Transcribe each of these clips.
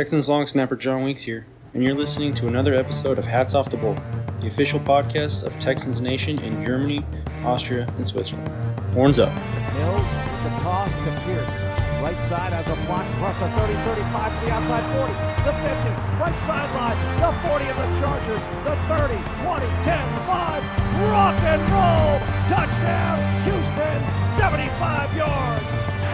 Texans long snapper John Weeks here, and you're listening to another episode of Hats Off the Bowl, the official podcast of Texans Nation in Germany, Austria, and Switzerland. Horns up. Mills the toss to Pierce. Right side has a block across the 30, 35 to the outside 40, the 50, right sideline, the 40 of the Chargers, the 30, 20, 10, 5, rock and roll, touchdown, Houston, 75 yards.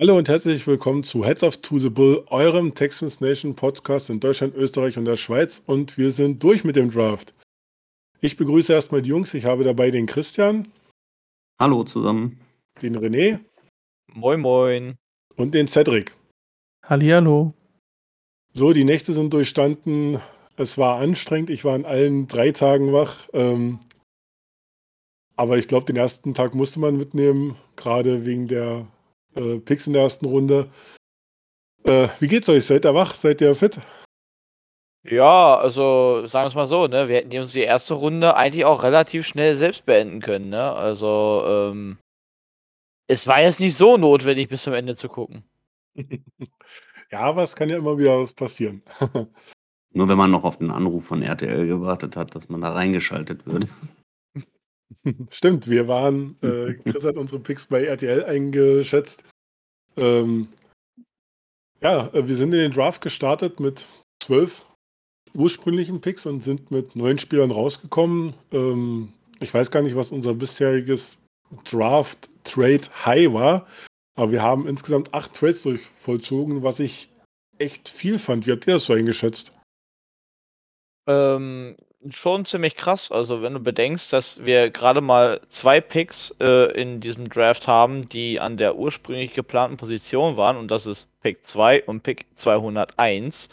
Hallo und herzlich willkommen zu Heads of to the Bull, eurem Texans Nation Podcast in Deutschland, Österreich und der Schweiz. Und wir sind durch mit dem Draft. Ich begrüße erstmal die Jungs. Ich habe dabei den Christian, Hallo zusammen. den René Moin, moin. und den Cedric. Hallihallo. So, die Nächte sind durchstanden. Es war anstrengend. Ich war an allen drei Tagen wach. Ähm, aber ich glaube, den ersten Tag musste man mitnehmen, gerade wegen der äh, Picks in der ersten Runde. Äh, wie geht's euch? Seid ihr wach? Seid ihr fit? Ja, also sagen wir es mal so, ne? Wir hätten die uns die erste Runde eigentlich auch relativ schnell selbst beenden können, ne? Also, ähm, es war jetzt nicht so notwendig, bis zum Ende zu gucken. Ja, aber es kann ja immer wieder was passieren. Nur wenn man noch auf den Anruf von RTL gewartet hat, dass man da reingeschaltet wird. Stimmt, wir waren, äh, Chris hat unsere Picks bei RTL eingeschätzt. Ähm, ja, äh, wir sind in den Draft gestartet mit zwölf ursprünglichen Picks und sind mit neun Spielern rausgekommen. Ähm, ich weiß gar nicht, was unser bisheriges Draft-Trade-High war, aber wir haben insgesamt acht Trades durch vollzogen, was ich echt viel fand. Wie habt ihr das so eingeschätzt? Ähm, schon ziemlich krass. Also, wenn du bedenkst, dass wir gerade mal zwei Picks äh, in diesem Draft haben, die an der ursprünglich geplanten Position waren, und das ist Pick 2 und Pick 201.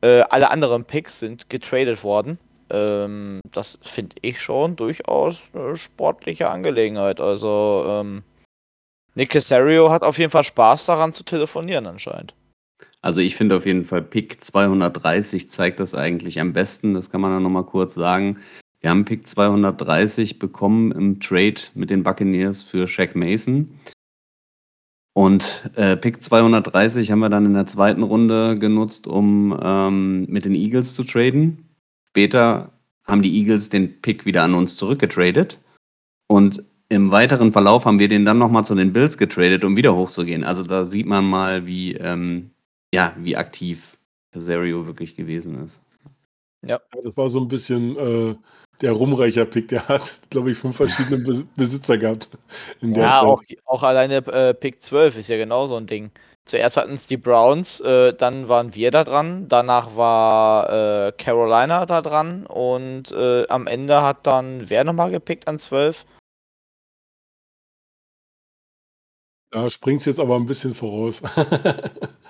Äh, alle anderen Picks sind getradet worden. Ähm, das finde ich schon durchaus eine sportliche Angelegenheit. Also, ähm, Nick Casario hat auf jeden Fall Spaß daran zu telefonieren, anscheinend. Also ich finde auf jeden Fall Pick 230 zeigt das eigentlich am besten. Das kann man dann nochmal kurz sagen. Wir haben Pick 230 bekommen im Trade mit den Buccaneers für Shaq Mason. Und äh, Pick 230 haben wir dann in der zweiten Runde genutzt, um ähm, mit den Eagles zu traden. Später haben die Eagles den Pick wieder an uns zurückgetradet. Und im weiteren Verlauf haben wir den dann nochmal zu den Bills getradet, um wieder hochzugehen. Also da sieht man mal, wie, ähm, ja, wie aktiv Casario wirklich gewesen ist. Ja, das war so ein bisschen äh, der Rumreicher-Pick. Der hat, glaube ich, fünf verschiedene Bes Besitzer gehabt. In der Ja, Zeit. auch, auch alleine äh, Pick 12 ist ja genau so ein Ding. Zuerst hatten es die Browns, äh, dann waren wir da dran, danach war äh, Carolina da dran und äh, am Ende hat dann wer nochmal gepickt an 12? Da springst jetzt aber ein bisschen voraus.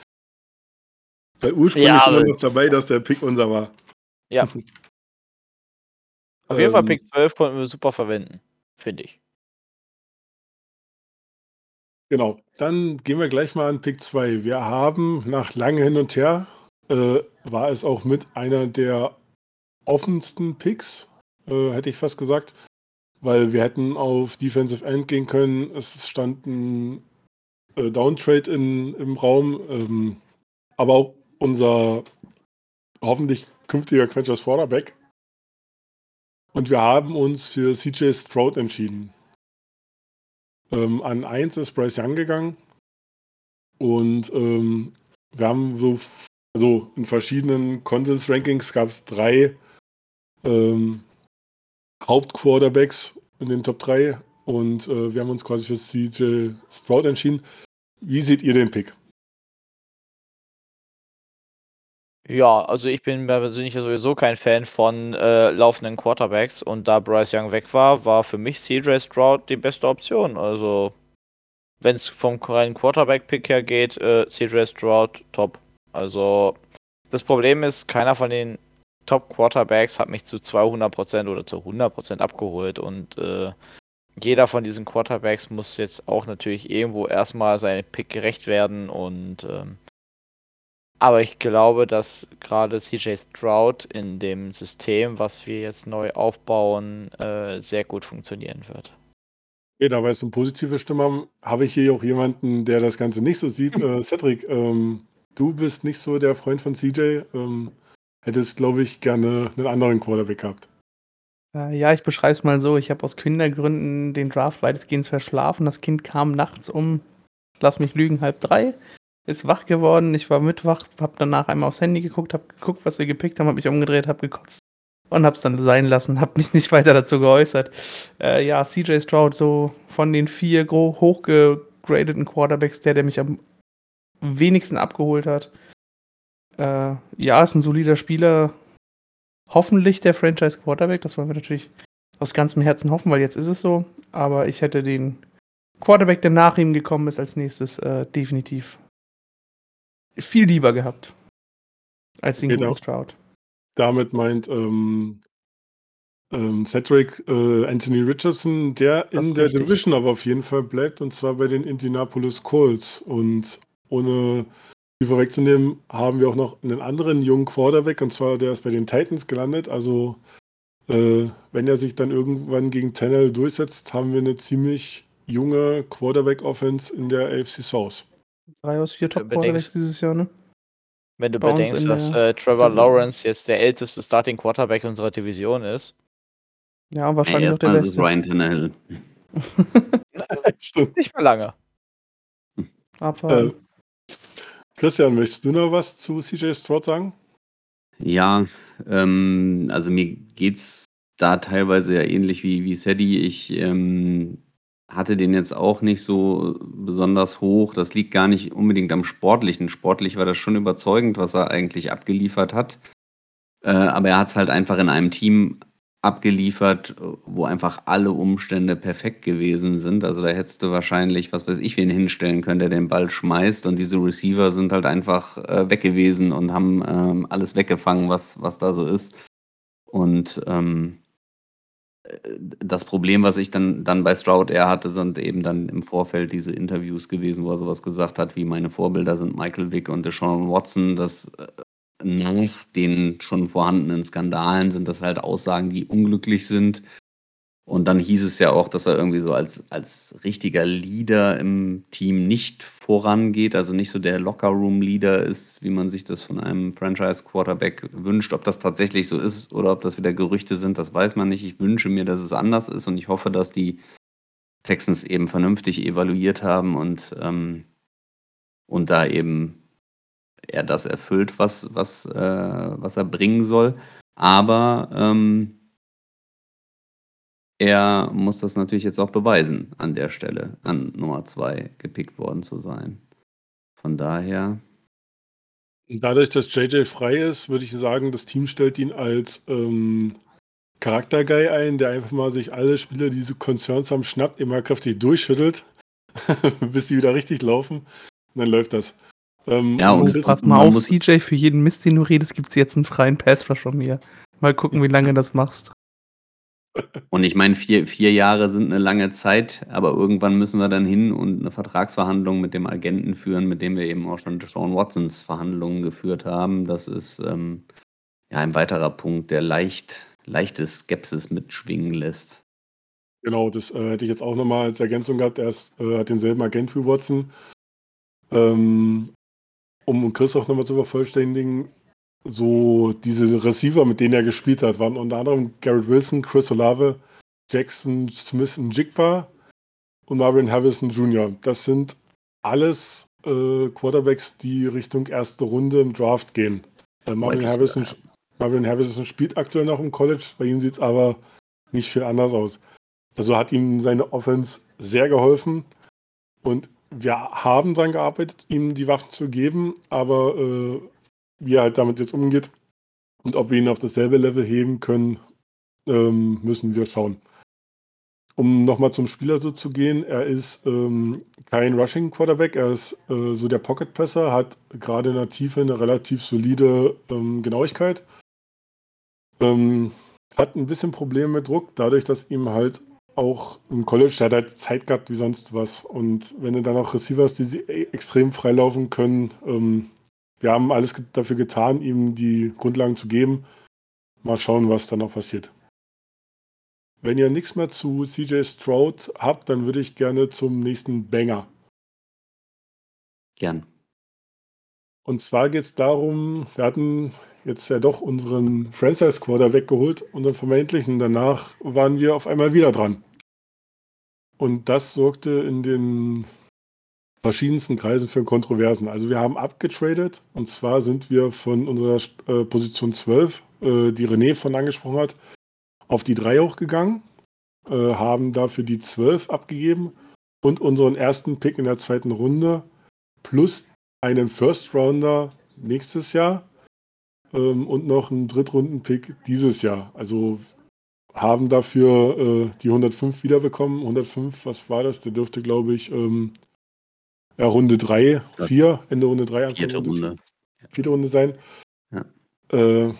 Weil ursprünglich Ja, sind wir noch dabei, dass der Pick unser war. Ja. Auf jeden Fall Ähm, Pick 12 konnten wir super verwenden, finde ich. Genau. Dann gehen wir gleich mal an Pick 2. Wir haben nach langem Hin und Her, äh, war es auch mit einer der offensten Picks, äh, hätte ich fast gesagt. Weil wir hätten auf Defensive End gehen können. Es stand ein äh, Downtrade in, im Raum. Ähm, aber auch unser hoffentlich künftiger Quenchers Quarterback. Und wir haben uns für CJ Stroud entschieden. Ähm, an 1 ist Bryce Young gegangen. Und ähm, wir haben so, also in verschiedenen Konsens-Rankings gab es drei ähm, Hauptquarterbacks in den Top 3. Und äh, wir haben uns quasi für CJ Stroud entschieden. Wie seht ihr den Pick? Ja, also ich bin persönlich sowieso kein Fan von äh, laufenden Quarterbacks und da Bryce Young weg war, war für mich CJ Stroud die beste Option. Also, wenn es vom reinen Quarterback-Pick her geht, äh, CJ Stroud top. Also, das Problem ist, keiner von den Top-Quarterbacks hat mich zu 200% oder zu 100% abgeholt und äh, jeder von diesen Quarterbacks muss jetzt auch natürlich irgendwo erstmal seinem Pick gerecht werden und ähm, aber ich glaube, dass gerade CJ Stroud in dem System, was wir jetzt neu aufbauen, äh, sehr gut funktionieren wird. Okay, da wir jetzt eine positive Stimme haben, habe ich hier auch jemanden, der das Ganze nicht so sieht. Äh, Cedric, ähm, du bist nicht so der Freund von CJ. Ähm, hättest, glaube ich, gerne einen anderen Quarterback gehabt. Äh, ja, ich beschreibe es mal so. Ich habe aus Kindergründen den Draft weitestgehend verschlafen. Das Kind kam nachts um, lass mich lügen, halb drei ist wach geworden. Ich war mitwach, habe danach einmal aufs Handy geguckt, habe geguckt, was wir gepickt haben, habe mich umgedreht, habe gekotzt und habe es dann sein lassen, habe mich nicht weiter dazu geäußert. Äh, ja, CJ Stroud, so von den vier hochgegradeten Quarterbacks, der, der mich am wenigsten abgeholt hat. Äh, ja, ist ein solider Spieler. Hoffentlich der Franchise Quarterback, das wollen wir natürlich aus ganzem Herzen hoffen, weil jetzt ist es so. Aber ich hätte den Quarterback, der nach ihm gekommen ist, als nächstes äh, definitiv viel lieber gehabt als den Genau. guten Stroud. Damit meint ähm, ähm, Cedric äh, Anthony Richardson, der Das in der richtig. Division aber auf jeden Fall bleibt, und zwar bei den Indianapolis Colts. Und ohne die vorwegzunehmen, haben wir auch noch einen anderen jungen Quarterback, und zwar der ist bei den Titans gelandet. Also, äh, wenn er sich dann irgendwann gegen Tennell durchsetzt, haben wir eine ziemlich junge Quarterback-Offense in der AFC South. Drei aus vier Top-Quarterbacks bedenkst- dieses Jahr, ne? Wenn du Bei bedenkst, dass der äh, Trevor. Lawrence jetzt der älteste Starting Quarterback unserer Division ist. Ja, wahrscheinlich noch der erstmal ist es Beste. Ryan Tannehill. Stimmt. Nicht mehr lange. Aber Äh, Christian, möchtest du noch was zu CJ Stroud sagen? Ja, ähm, also mir geht's da teilweise ja ähnlich wie, wie Sadie. Ich ähm, hatte den jetzt auch nicht so besonders hoch. Das liegt gar nicht unbedingt am Sportlichen. Sportlich war das schon überzeugend, was er eigentlich abgeliefert hat. Äh, aber er hat es halt einfach in einem Team abgeliefert, wo einfach alle Umstände perfekt gewesen sind. Also da hättest du wahrscheinlich, was weiß ich, wen hinstellen können, der den Ball schmeißt und diese Receiver sind halt einfach äh, weg gewesen und haben ähm, alles weggefangen, was, was da so ist. Und ähm, äh, das Problem, was ich dann, dann bei Stroud eher hatte, sind eben dann im Vorfeld diese Interviews gewesen, wo er sowas gesagt hat, wie meine Vorbilder sind Michael Vick und Deshaun Watson, dass äh, nach den schon vorhandenen Skandalen sind das halt Aussagen, die unglücklich sind. Und dann hieß es ja auch, dass er irgendwie so als, als richtiger Leader im Team nicht vorangeht, also nicht so der Lockerroom-Leader ist, wie man sich das von einem Franchise-Quarterback wünscht. Ob das tatsächlich so ist oder ob das wieder Gerüchte sind, das weiß man nicht. Ich wünsche mir, dass es anders ist und ich hoffe, dass die Texans eben vernünftig evaluiert haben und, ähm, und da eben er das erfüllt, was, was, äh, was er bringen soll. Aber ähm, er muss das natürlich jetzt auch beweisen, an der Stelle an Nummer zwei gepickt worden zu sein. Von daher, Dadurch, dass JJ frei ist, würde ich sagen, das Team stellt ihn als ähm, Charakterguy ein, der einfach mal sich alle Spieler, die so Concerns haben, schnappt, immer kräftig durchschüttelt, bis die wieder richtig laufen. Und dann läuft das. Ähm, Ja, und Chris, pass mal auf, CJ, für jeden Mist, den du redest, gibt es jetzt einen freien Passrush von mir. Mal gucken, wie lange du das machst. Und ich meine, vier, vier Jahre sind eine lange Zeit, aber irgendwann müssen wir dann hin und eine Vertragsverhandlung mit dem Agenten führen, mit dem wir eben auch schon Sean Watsons Verhandlungen geführt haben. Das ist ähm, ja ein weiterer Punkt, der leicht, leichte Skepsis mitschwingen lässt. Genau, das äh, hätte ich jetzt auch nochmal als Ergänzung gehabt. Er ist, äh, hat denselben Agent wie Watson. Ähm, um Chris auch nochmal zu vervollständigen, so diese Receiver, mit denen er gespielt hat, waren unter anderem Garrett Wilson, Chris Olave, Jackson Smith und Jigba und Marvin Harrison Jr. Das sind alles äh, Quarterbacks, die Richtung erste Runde im Draft gehen. Äh, Marvin, Harrison, Marvin Harrison spielt aktuell noch im College, bei ihm sieht es aber nicht viel anders aus. Also hat ihm seine Offense sehr geholfen und wir haben daran gearbeitet, ihm die Waffen zu geben, aber äh, wie er halt damit jetzt umgeht und ob wir ihn auf dasselbe Level heben können, ähm, müssen wir schauen. Um nochmal zum Spieler so zu gehen, er ist ähm, kein Rushing Quarterback, er ist äh, so der Pocket Passer, hat gerade in der Tiefe eine relativ solide ähm, Genauigkeit. Ähm, hat ein bisschen Probleme mit Druck, dadurch, dass ihm halt auch im College, der hat halt Zeit gehabt wie sonst was. Und wenn du dann auch Receiver hast, die sie e- extrem freilaufen können, ähm, wir haben alles dafür getan, ihm die Grundlagen zu geben. Mal schauen, was dann noch passiert. Wenn ihr nichts mehr zu CJ Stroud habt, dann würde ich gerne zum nächsten Banger. Gern. Und zwar geht es darum, wir hatten jetzt ja doch unseren Franchise-Quarter weggeholt, unseren vermeintlichen. Danach waren wir auf einmal wieder dran. Und das sorgte in den verschiedensten Kreisen für Kontroversen. Also wir haben abgetradet und zwar sind wir von unserer äh, Position 12, äh, die René von angesprochen hat, auf die 3 hochgegangen, äh, haben dafür die 12 abgegeben und unseren ersten Pick in der zweiten Runde plus einen First Rounder nächstes Jahr ähm, und noch einen Drittrunden-Pick dieses Jahr. Also haben dafür äh, die 105 wiederbekommen. 105, was war das? Der dürfte, glaube ich, ähm, ja, Runde 3, 4, Ende Runde 3, Anfang Vierte Runde, Runde. vier- vierte Runde sein. Ja. Äh,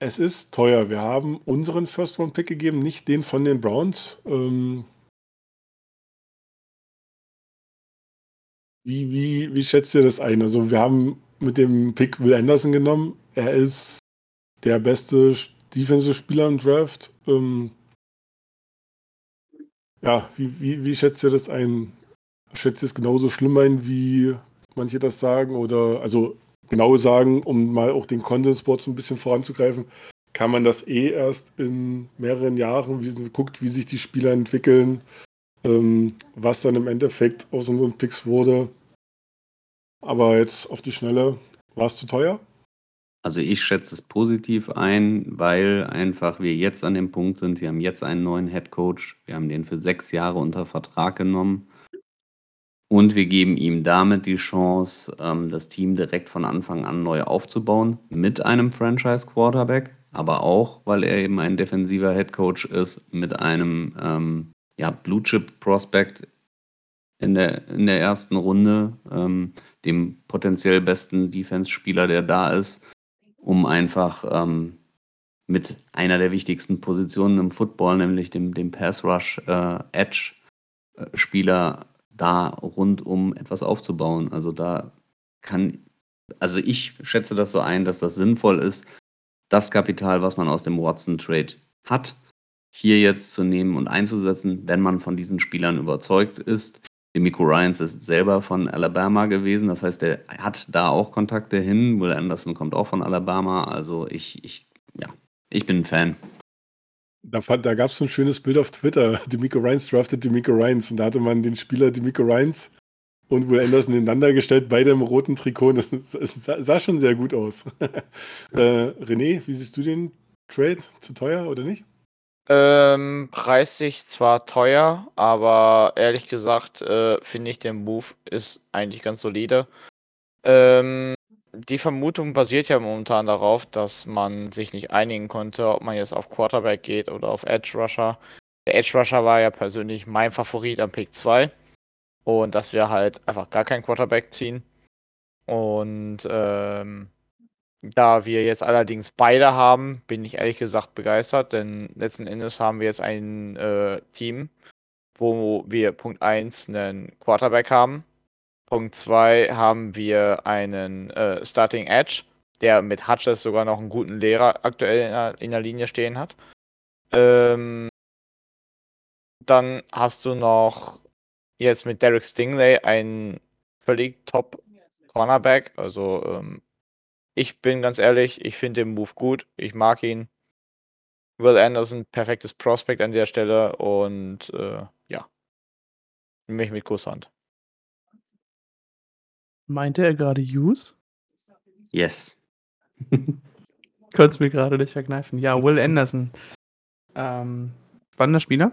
es ist teuer. Wir haben unseren First-Round-Pick gegeben, nicht den von den Browns. Ähm, Wie, wie, wie schätzt ihr das ein? Also wir haben mit dem Pick Will Anderson genommen. Er ist der beste Defensive-Spieler im Draft. Ähm, ja, wie, wie, wie schätzt ihr das ein? Schätzt ihr es genauso schlimm ein, wie manche das sagen? Oder also genau sagen, um mal auch den Content Sports ein bisschen voranzugreifen, kann man das eh erst in mehreren Jahren, wie guckt, wie sich die Spieler entwickeln, ähm, was dann im Endeffekt aus unseren Picks wurde. Aber jetzt auf die Schnelle, war es zu teuer? Also ich schätze es positiv ein, weil einfach wir jetzt an dem Punkt sind, wir haben jetzt einen neuen Head Coach, wir haben den für sechs Jahre unter Vertrag genommen und wir geben ihm damit die Chance, ähm, das Team direkt von Anfang an neu aufzubauen mit einem Franchise Quarterback, aber auch, weil er eben ein defensiver Head Coach ist mit einem ähm, ja, Blue Chip Prospect in der, in der ersten Runde, ähm, dem potenziell besten Defense-Spieler, der da ist, um einfach ähm, mit einer der wichtigsten Positionen im Football, nämlich dem, dem Pass Rush äh, äh, da rundum etwas aufzubauen. Also da kann, also ich schätze das so ein, dass das sinnvoll ist, das Kapital, was man aus dem Watson Trade hat, hier jetzt zu nehmen und einzusetzen, wenn man von diesen Spielern überzeugt ist. Miko Ryans ist selber von Alabama gewesen, das heißt, er hat da auch Kontakte hin. Will Anderson kommt auch von Alabama, also ich, ich, ja, ich bin ein Fan. Da, da gab es so ein schönes Bild auf Twitter. Demiko Ryans draftet Demiko Ryans. Und da hatte man den Spieler Demiko Ryans und Will Anderson nebeneinander gestellt, beide im roten Trikot. Das, das sah, sah schon sehr gut aus. äh, René, wie siehst du den Trade? Zu teuer oder nicht? Ähm, preislich zwar teuer, aber ehrlich gesagt, äh, finde ich, der Move ist eigentlich ganz solide. Ähm, die Vermutung basiert ja momentan darauf, dass man sich nicht einigen konnte, ob man jetzt auf Quarterback geht oder auf Edge Rusher. Der Edge Rusher war ja persönlich mein Favorit am Pick 2. Und dass wir halt einfach gar keinen Quarterback ziehen. Und ähm, da wir jetzt allerdings beide haben, bin ich ehrlich gesagt begeistert, denn letzten Endes haben wir jetzt ein äh, Team, wo wir Punkt 1 einen Quarterback haben. Punkt 2 haben wir einen äh, Starting Edge, der mit Hutches sogar noch einen guten Lehrer aktuell in der, in der Linie stehen hat. Ähm, dann hast du noch jetzt mit Derek Stingley einen völlig top Cornerback. Also ähm, ich bin ganz ehrlich, ich finde den Move gut. Ich mag ihn. Will Anderson, perfektes Prospect an der Stelle und äh, ja. Nehme ich mit Kusshand. Meinte er gerade Use? Yes. Konnte es mir gerade nicht verkneifen. Ja, Will Anderson. Ähm, spannender Spieler.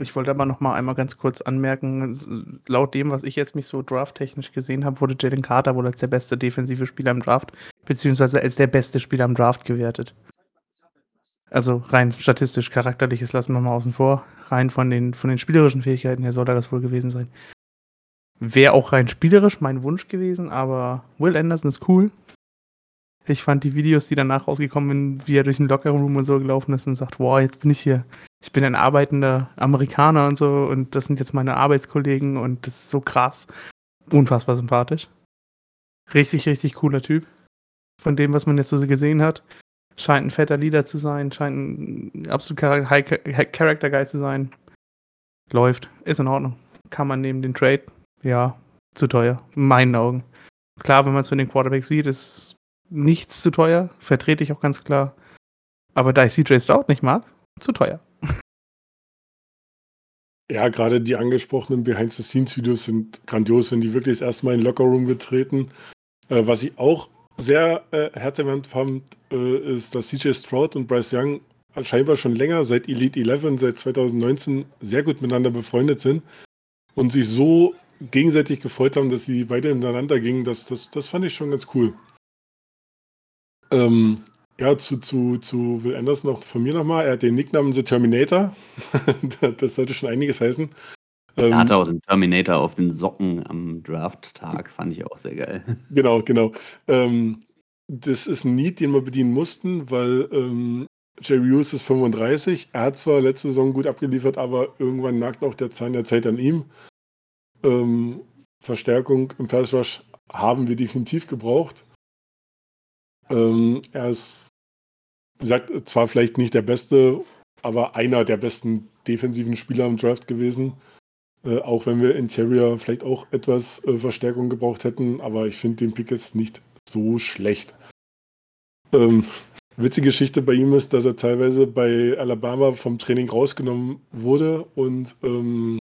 Ich wollte aber noch mal einmal ganz kurz anmerken, laut dem, was ich jetzt mich so drafttechnisch gesehen habe, wurde Jalen Carter wohl als der beste defensive Spieler im Draft, beziehungsweise als der beste Spieler im Draft gewertet. Also rein statistisch, charakterliches lassen wir mal außen vor. Rein von den, von den spielerischen Fähigkeiten her soll er das wohl gewesen sein. Wäre auch rein spielerisch mein Wunsch gewesen, aber Will Anderson ist cool. Ich fand die Videos, die danach rausgekommen sind, wie er durch den Lockerroom und so gelaufen ist und sagt, wow, jetzt bin ich hier. Ich bin ein arbeitender Amerikaner und so und das sind jetzt meine Arbeitskollegen und das ist so krass. Unfassbar sympathisch. Richtig, richtig cooler Typ. Von dem, was man jetzt so gesehen hat. Scheint ein fetter Leader zu sein, scheint ein absolut High Character Guy zu sein. Läuft, ist in Ordnung. Kann man neben den Trade, ja, zu teuer, in meinen Augen. Klar, wenn man es für den Quarterback sieht, ist nichts zu teuer, vertrete ich auch ganz klar. Aber da ich CJ Stroud nicht mag, zu teuer. Ja, gerade die angesprochenen Behind-the-Scenes-Videos sind grandios, wenn die wirklich das erste Mal in den Lockerroom betreten. Äh, was ich auch sehr äh, herzerwärmend fand, äh, ist, dass CJ Stroud und Bryce Young scheinbar schon länger, seit Elite 11, seit 2019, sehr gut miteinander befreundet sind und sich so gegenseitig gefreut haben, dass sie beide ineinander gingen. Das, das, das fand ich schon ganz cool. Ähm, ja, zu, zu, zu Will Anderson noch von mir nochmal. Er hat den Nicknamen The Terminator. das sollte schon einiges heißen. Ähm, er hatte auch den Terminator auf den Socken am Draft-Tag, fand ich auch sehr geil. Genau, genau. Ähm, das ist ein Need, den wir bedienen mussten, weil ähm, Jerry Hughes ist 35. Er hat zwar letzte Saison gut abgeliefert, aber irgendwann nagt auch der Zahn der Zeit an ihm. Ähm, Verstärkung im Pass Rush haben wir definitiv gebraucht. Ähm, er ist, wie gesagt, zwar vielleicht nicht der beste, aber einer der besten defensiven Spieler im Draft gewesen. Äh, auch wenn wir Interior vielleicht auch etwas äh, Verstärkung gebraucht hätten, aber ich finde den Pick jetzt nicht so schlecht. Ähm, witzige Geschichte bei ihm ist, dass er teilweise bei Alabama vom Training rausgenommen wurde und ähm, äh,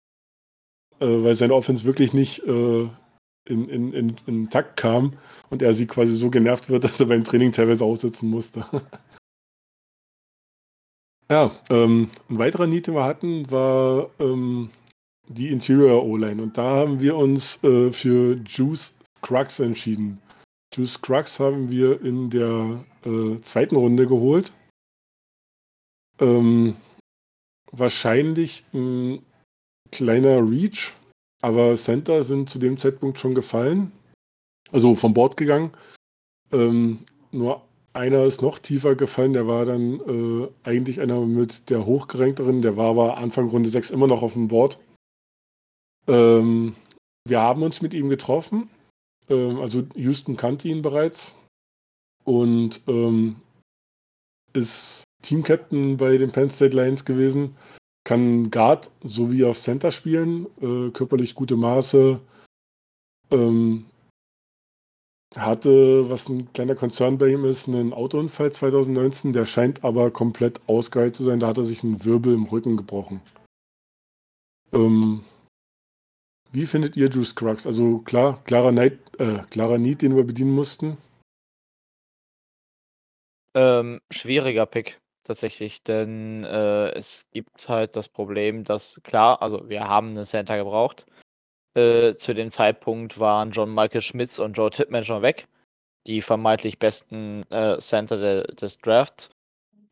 weil seine Offense wirklich nicht äh, in, in, in, in Takt kam und er sie quasi so genervt wird, dass er beim Training teilweise aussitzen musste. ja, ähm, ein weiterer Need, den wir hatten, war ähm, die Interior O-Line. Und da haben wir uns äh, für Juice Crux entschieden. Juice Crux haben wir in der äh, zweiten Runde geholt. Ähm, wahrscheinlich ein kleiner Reach, aber Center sind zu dem Zeitpunkt schon gefallen. Also vom Bord gegangen. Ähm, nur einer ist noch tiefer gefallen, der war dann äh, eigentlich einer mit der hochgerankteren, der war aber Anfang Runde 6 immer noch auf dem Board. Ähm, wir haben uns mit ihm getroffen. Ähm, also Houston kannte ihn bereits und ähm, ist Team-Captain bei den Penn State Lions gewesen. Kann Guard sowie auf Center spielen, äh, körperlich gute Maße. Ähm, hatte, was ein kleiner Konzern bei ihm ist, einen Autounfall 2019. Der scheint aber komplett ausgeheilt zu sein. Da hat er sich einen Wirbel im Rücken gebrochen. Ähm, wie findet ihr Juice Crux? Also klar, klarer, Neid, äh, klarer Need, den wir bedienen mussten. Ähm, schwieriger Pick tatsächlich, denn äh, es gibt halt das Problem, dass klar, also wir haben einen Center gebraucht. Äh, zu dem Zeitpunkt waren John Michael Schmitz und Joe Tippmann schon weg, die vermeintlich besten äh, Center de des Drafts.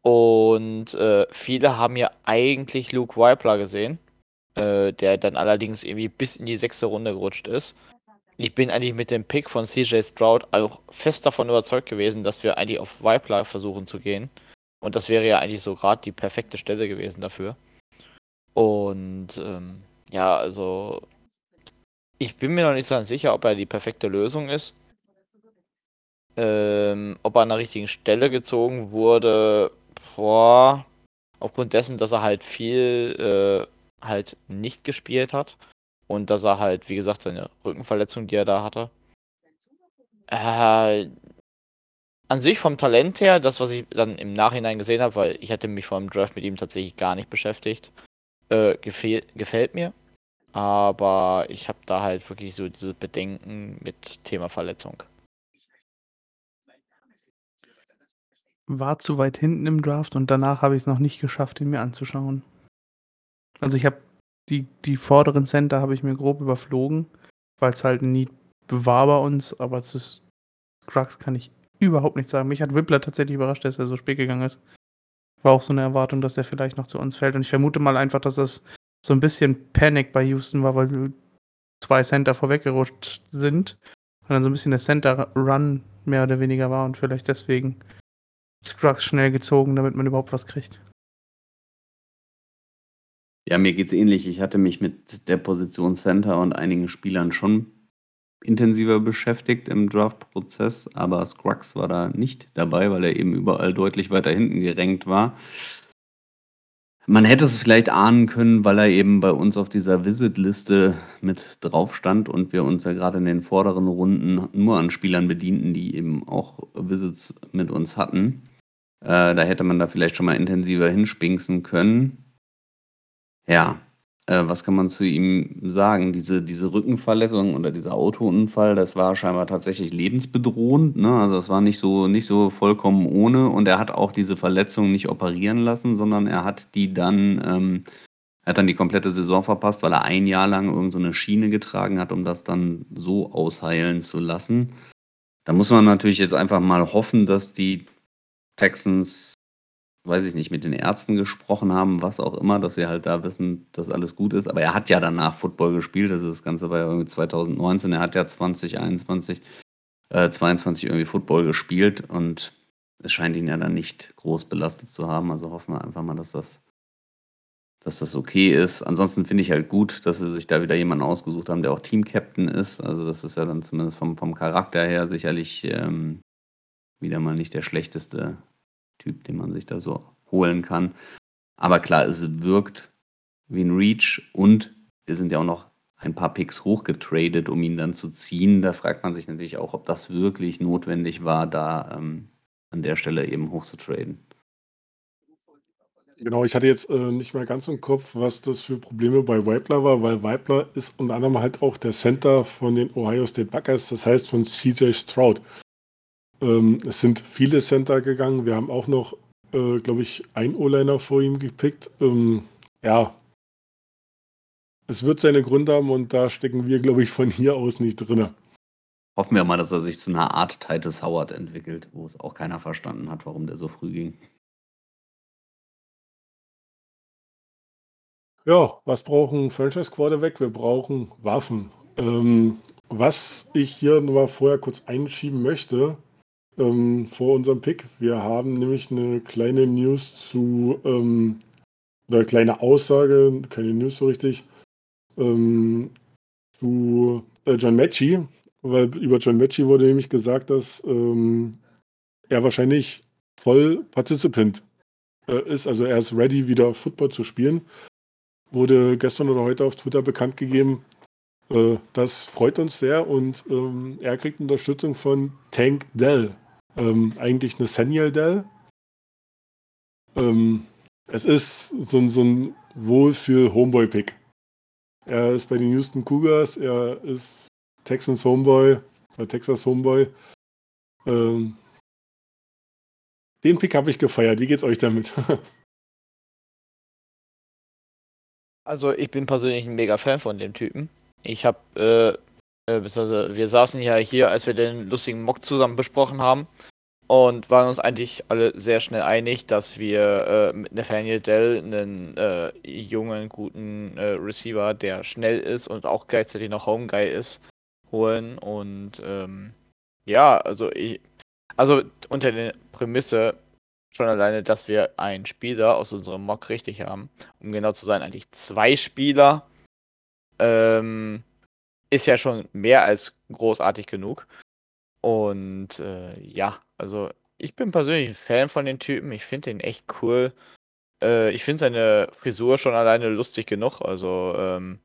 Und äh, viele haben ja eigentlich Luke Weipler gesehen äh, der dann allerdings irgendwie bis in die sechste Runde gerutscht ist. Ich bin eigentlich mit dem Pick von CJ Stroud auch fest davon überzeugt gewesen, dass wir eigentlich auf Vipler versuchen zu gehen. Und das wäre ja eigentlich so gerade die perfekte Stelle gewesen dafür. Und ähm, ja, also ich bin mir noch nicht so ganz sicher, ob er die perfekte Lösung ist. Ähm, ob er an der richtigen Stelle gezogen wurde, boah, aufgrund dessen, dass er halt viel äh, halt nicht gespielt hat. Und dass er halt, wie gesagt, seine Rückenverletzung, die er da hatte. Äh, an sich vom Talent her, das, was ich dann im Nachhinein gesehen habe, weil ich hatte mich vor dem Draft mit ihm tatsächlich gar nicht beschäftigt, äh, gefehl, gefällt mir. Aber ich habe da halt wirklich so diese Bedenken mit Thema Verletzung. War zu weit hinten im Draft und danach habe ich es noch nicht geschafft, ihn mir anzuschauen. Also ich habe die, die vorderen Center habe ich mir grob überflogen, weil es halt nie war bei uns, aber zu Scruggs kann ich überhaupt nichts sagen. Mich hat Wippler tatsächlich überrascht, dass er so spät gegangen ist. War auch so eine Erwartung, dass der vielleicht noch zu uns fällt. Und ich vermute mal einfach, dass das so ein bisschen Panic bei Houston war, weil zwei Center vorweggerutscht sind weil dann so ein bisschen der Center-Run mehr oder weniger war und vielleicht deswegen Scruggs schnell gezogen, damit man überhaupt was kriegt. Ja, mir geht's ähnlich. Ich hatte mich mit der Position Center und einigen Spielern schon intensiver beschäftigt im Draft-Prozess, aber Scruggs war da nicht dabei, weil er eben überall deutlich weiter hinten gerankt war. Man hätte es vielleicht ahnen können, weil er eben bei uns auf dieser Visit-Liste mit drauf stand und wir uns ja gerade in den vorderen Runden nur an Spielern bedienten, die eben auch Visits mit uns hatten. Äh, da hätte man da vielleicht schon mal intensiver hinspinksen können. Ja, äh, was kann man zu ihm sagen? Diese, diese Rückenverletzung oder dieser Autounfall, das war scheinbar tatsächlich lebensbedrohend. Ne? Also es war nicht so, nicht so vollkommen ohne. Und er hat auch diese Verletzung nicht operieren lassen, sondern er hat die dann, ähm, er hat dann die komplette Saison verpasst, weil er ein Jahr lang irgendeine so Schiene getragen hat, um das dann so ausheilen zu lassen. Da muss man natürlich jetzt einfach mal hoffen, dass die Texans weiß ich nicht, mit den Ärzten gesprochen haben, was auch immer, dass sie halt da wissen, dass alles gut ist. Aber er hat ja danach Football gespielt. Also das Ganze war ja irgendwie 2019. Er hat ja 2021, äh, 22 irgendwie Football gespielt und es scheint ihn ja dann nicht groß belastet zu haben. Also hoffen wir einfach mal, dass das, dass das okay ist. Ansonsten finde ich halt gut, dass sie sich da wieder jemanden ausgesucht haben, der auch Team-Captain ist. Also das ist ja dann zumindest vom, vom Charakter her sicherlich ähm, wieder mal nicht der schlechteste Typ, den man sich da so holen kann. Aber klar, es wirkt wie ein Reach und wir sind ja auch noch ein paar Picks hochgetradet, um ihn dann zu ziehen. Da fragt man sich natürlich auch, ob das wirklich notwendig war, da ähm, an der Stelle eben hochzutraden. Genau, ich hatte jetzt äh, nicht mehr ganz im Kopf, was das für Probleme bei Weibler war, weil Weibler ist unter anderem halt auch der Center von den Ohio State Buckeyes, das heißt von CJ Stroud. Ähm, es sind viele Center gegangen. Wir haben auch noch, äh, glaube ich, ein O-Liner vor ihm gepickt. Ähm, ja, es wird seine Gründe haben und da stecken wir, glaube ich, von hier aus nicht drin. Hoffen wir mal, dass er sich zu einer Art Titus Howard entwickelt, wo es auch keiner verstanden hat, warum der so früh ging. Ja, was brauchen Franchise Quarterback? Wir brauchen Waffen. Ähm, was ich hier mal vorher kurz einschieben möchte, ähm, vor unserem Pick. Wir haben nämlich eine kleine News zu, ähm, oder kleine Aussage, keine News so richtig, ähm, zu äh, John Matchy, weil über John Matchy wurde nämlich gesagt, dass ähm, er wahrscheinlich voll Participant äh, ist, also er ist ready, wieder Football zu spielen. Wurde gestern oder heute auf Twitter bekannt gegeben. Äh, das freut uns sehr und ähm, er kriegt Unterstützung von Tank Dell ähm, eigentlich Nathaniel Dell. Ähm, es ist so, ein, so ein wohl für Homeboy-Pick. Er ist bei den Houston Cougars, er ist Texans Homeboy, äh, Texas Homeboy. Ähm, den Pick habe ich gefeiert. Wie geht's euch damit? also ich bin persönlich ein mega Fan von dem Typen. Ich habe äh, äh, wir saßen ja hier, als wir den lustigen Mock zusammen besprochen haben und waren uns eigentlich alle sehr schnell einig, dass wir äh, mit Nathaniel Dell einen äh, jungen, guten äh, Receiver, der schnell ist und auch gleichzeitig noch Home Guy ist, holen. Und ähm, ja, also ich, also unter der Prämisse schon alleine, dass wir einen Spieler aus unserem Mock richtig haben, um genau zu sein, eigentlich zwei Spieler. Ähm, ist ja schon mehr als großartig genug. Und äh, ja, also ich bin persönlich ein Fan von den Typen. Ich finde den echt cool. Äh, ich finde seine Frisur schon alleine lustig genug. Also ähm,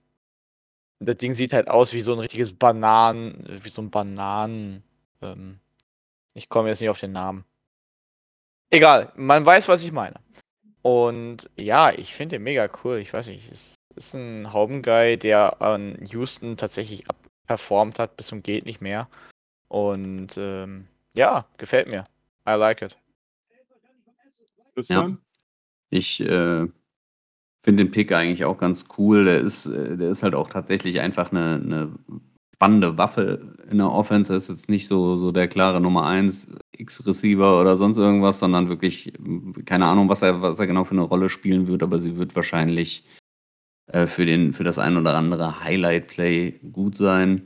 das Ding sieht halt aus wie so ein richtiges Bananen, wie so ein Bananen. Ähm, ich komme jetzt nicht auf den Namen. Egal, man weiß, was ich meine. Und ja, ich finde den mega cool. Ich weiß nicht, es ist ein Haubenguy, der an Houston tatsächlich abperformt hat bis zum geht nicht mehr. Und ähm, ja, gefällt mir. I like it. Ja. Ich äh, finde den Pick eigentlich auch ganz cool. Der ist, äh, der ist halt auch tatsächlich einfach eine, eine spannende Waffe in der Offense. Er ist jetzt nicht so, so der klare Nummer 1 X-Receiver oder sonst irgendwas, sondern wirklich, keine Ahnung, was er, was er genau für eine Rolle spielen wird, aber sie wird wahrscheinlich äh, für, den, für das ein oder andere Highlight-Play gut sein.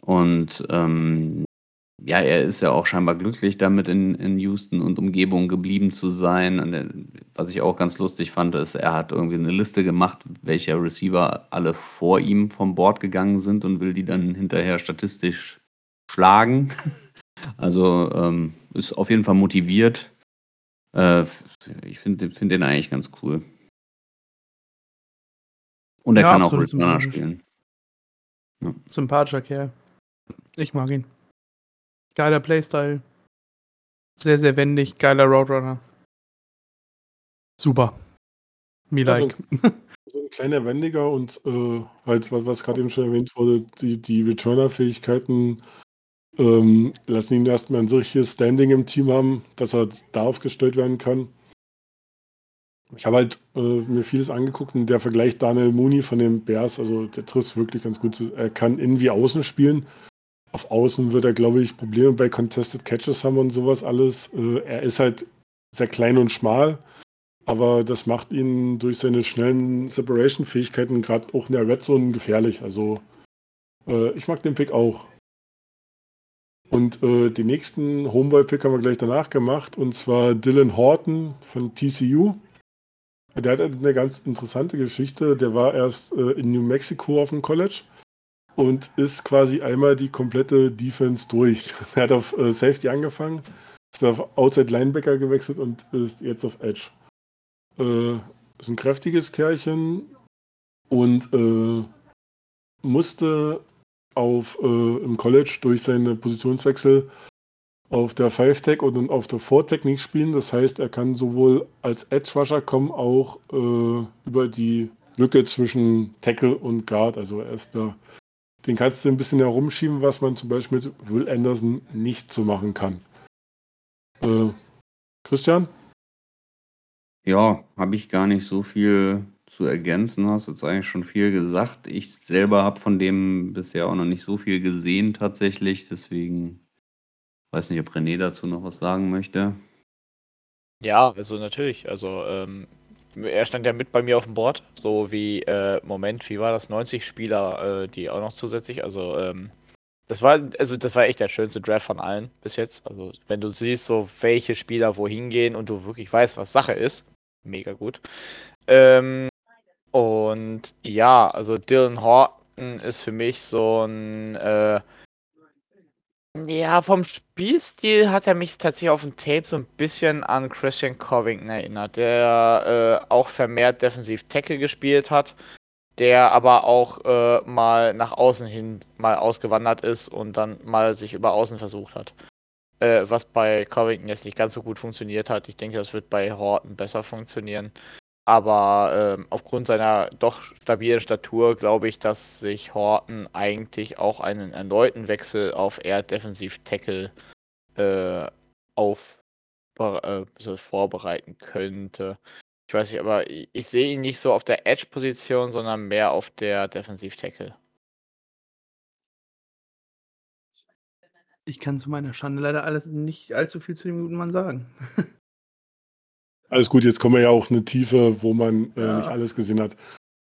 Und ähm, ja, er ist ja auch scheinbar glücklich damit in, in Houston und Umgebung geblieben zu sein. Und er, was ich auch ganz lustig fand, ist, er hat irgendwie eine Liste gemacht, welche Receiver alle vor ihm vom Board gegangen sind und will die dann hinterher statistisch schlagen. Also ähm, ist auf jeden Fall motiviert. Äh, ich finde find den eigentlich ganz cool. Und er Ja, kann auch Returner spielen. Sympathischer Kerl. Ich mag ihn. Geiler Playstyle. Sehr, sehr wendig. Geiler Roadrunner. Super. Me Ja, like. So ein kleiner Wendiger und äh, halt, was, was gerade eben schon erwähnt wurde, die, die Returner-Fähigkeiten ähm, lassen ihn erstmal ein solches Standing im Team haben, dass er da aufgestellt werden kann. Ich habe halt äh, mir vieles angeguckt und der Vergleich Daniel Mooney von den Bears, also der trifft wirklich ganz gut. Er kann innen wie außen spielen. Auf Außen wird er, glaube ich, Probleme bei Contested Catches haben und sowas alles. Äh, er ist halt sehr klein und schmal, aber das macht ihn durch seine schnellen Separation-Fähigkeiten gerade auch in der Red Zone gefährlich. Also äh, ich mag den Pick auch. Und äh, den nächsten Homeboy-Pick haben wir gleich danach gemacht, und zwar Dylan Horton von TCU. Der hat eine ganz interessante Geschichte. Der war erst äh, in New Mexico auf dem College und ist quasi einmal die komplette Defense durch. Er hat auf äh, Safety angefangen, ist auf Outside Linebacker gewechselt und ist jetzt auf Edge. Äh, ist ein kräftiges Kerlchen und äh, musste auf, äh, im College durch seine Positionswechsel auf der Five Tech und auf der Four Tech nicht spielen. Das heißt, er kann sowohl als Edge Rusher kommen, auch äh, über die Lücke zwischen Tackle und Guard. Also er ist da. Den kannst du ein bisschen herumschieben, was man zum Beispiel mit Will Anderson nicht so machen kann. Äh, Christian? Ja, habe ich gar nicht so viel zu ergänzen. Hast jetzt eigentlich schon viel gesagt. Ich selber habe von dem bisher auch noch nicht so viel gesehen tatsächlich. Deswegen weiß nicht, ob René dazu noch was sagen möchte. Ja, also natürlich. Also ähm, er stand ja mit bei mir auf dem Board, so wie äh, Moment, wie war das? 90 Spieler, äh, die auch noch zusätzlich. Also ähm, das war, also das war echt der schönste Draft von allen bis jetzt. Also wenn du siehst, so welche Spieler wohin gehen und du wirklich weißt, was Sache ist, mega gut. Ähm, und ja, also Dylan Horton ist für mich so ein äh, ja, vom Spielstil hat er mich tatsächlich auf dem Tape so ein bisschen an Christian Covington erinnert, der äh, auch vermehrt defensiv Tackle gespielt hat, der aber auch äh, mal nach außen hin mal ausgewandert ist und dann mal sich über außen versucht hat. Äh, was bei Covington jetzt nicht ganz so gut funktioniert hat. Ich denke, das wird bei Horton besser funktionieren. Aber ähm, aufgrund seiner doch stabilen Statur glaube ich, dass sich Horton eigentlich auch einen erneuten Wechsel auf eher Defensiv Tackle äh, auf äh, vorbereiten könnte. Ich weiß nicht, aber ich, ich sehe ihn nicht so auf der Edge-Position, sondern mehr auf der Defensiv Tackle. Ich kann zu meiner Schande leider alles nicht allzu viel zu dem guten Mann sagen. Alles gut, jetzt kommen wir ja auch eine Tiefe, wo man äh, Ja. nicht alles gesehen hat.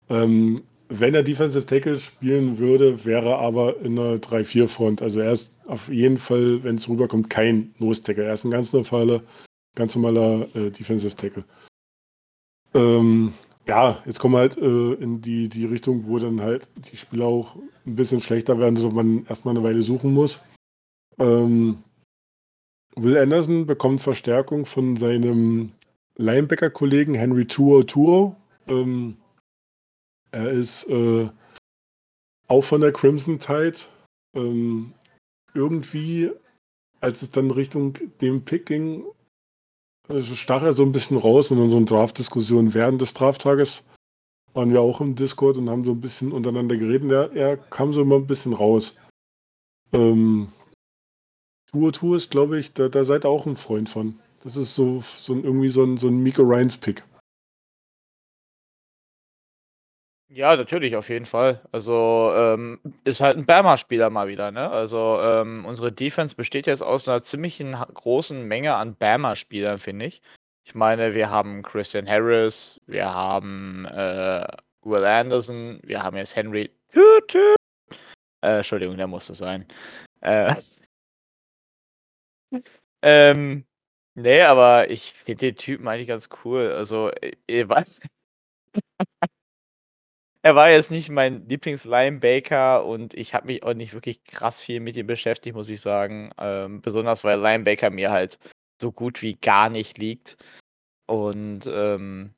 Ähm, wenn er Defensive Tackle spielen würde, wäre aber in einer 3-4-Front. Also er ist auf jeden Fall, wenn es rüberkommt, kein Nose Tackle. Er ist ein ganz normaler, ganz normaler äh, Defensive Tackle. Ähm, ja, jetzt kommen wir halt äh, in die, die Richtung, wo dann halt die Spieler auch ein bisschen schlechter werden, so man erstmal eine Weile suchen muss. Ähm, Will Anderson bekommt Verstärkung von seinem Linebacker-Kollegen Henry Tuo Tuo. Ähm, er ist äh, auch von der Crimson Tide. Ähm, irgendwie, als es dann Richtung dem Pick ging, äh, stach er so ein bisschen raus in unseren Draft-Diskussionen während des Drafttages. Waren wir auch im Discord und haben so ein bisschen untereinander geredet. Er, er kam so immer ein bisschen raus. Ähm, Tuo Tuo ist, glaube ich, da, da seid ihr auch ein Freund von. Das ist so, so ein, irgendwie so ein, so ein Miko Ryans Pick. Ja, natürlich, auf jeden Fall. Also, ähm, ist halt ein Bama-Spieler mal wieder, ne? Also, ähm, unsere Defense besteht jetzt aus einer ziemlichen großen Menge an Bama-Spielern, finde ich. Ich meine, wir haben Christian Harris, wir haben, äh, Will Anderson, wir haben jetzt Henry Äh, Entschuldigung, der musste sein. Äh, ähm, nee, aber ich finde den Typen eigentlich ganz cool. Also, ihr weiß, er war jetzt nicht mein Lieblings-Linebacker und ich habe mich auch nicht wirklich krass viel mit ihm beschäftigt, muss ich sagen. Ähm, besonders weil Linebacker mir halt so gut wie gar nicht liegt. Und ähm,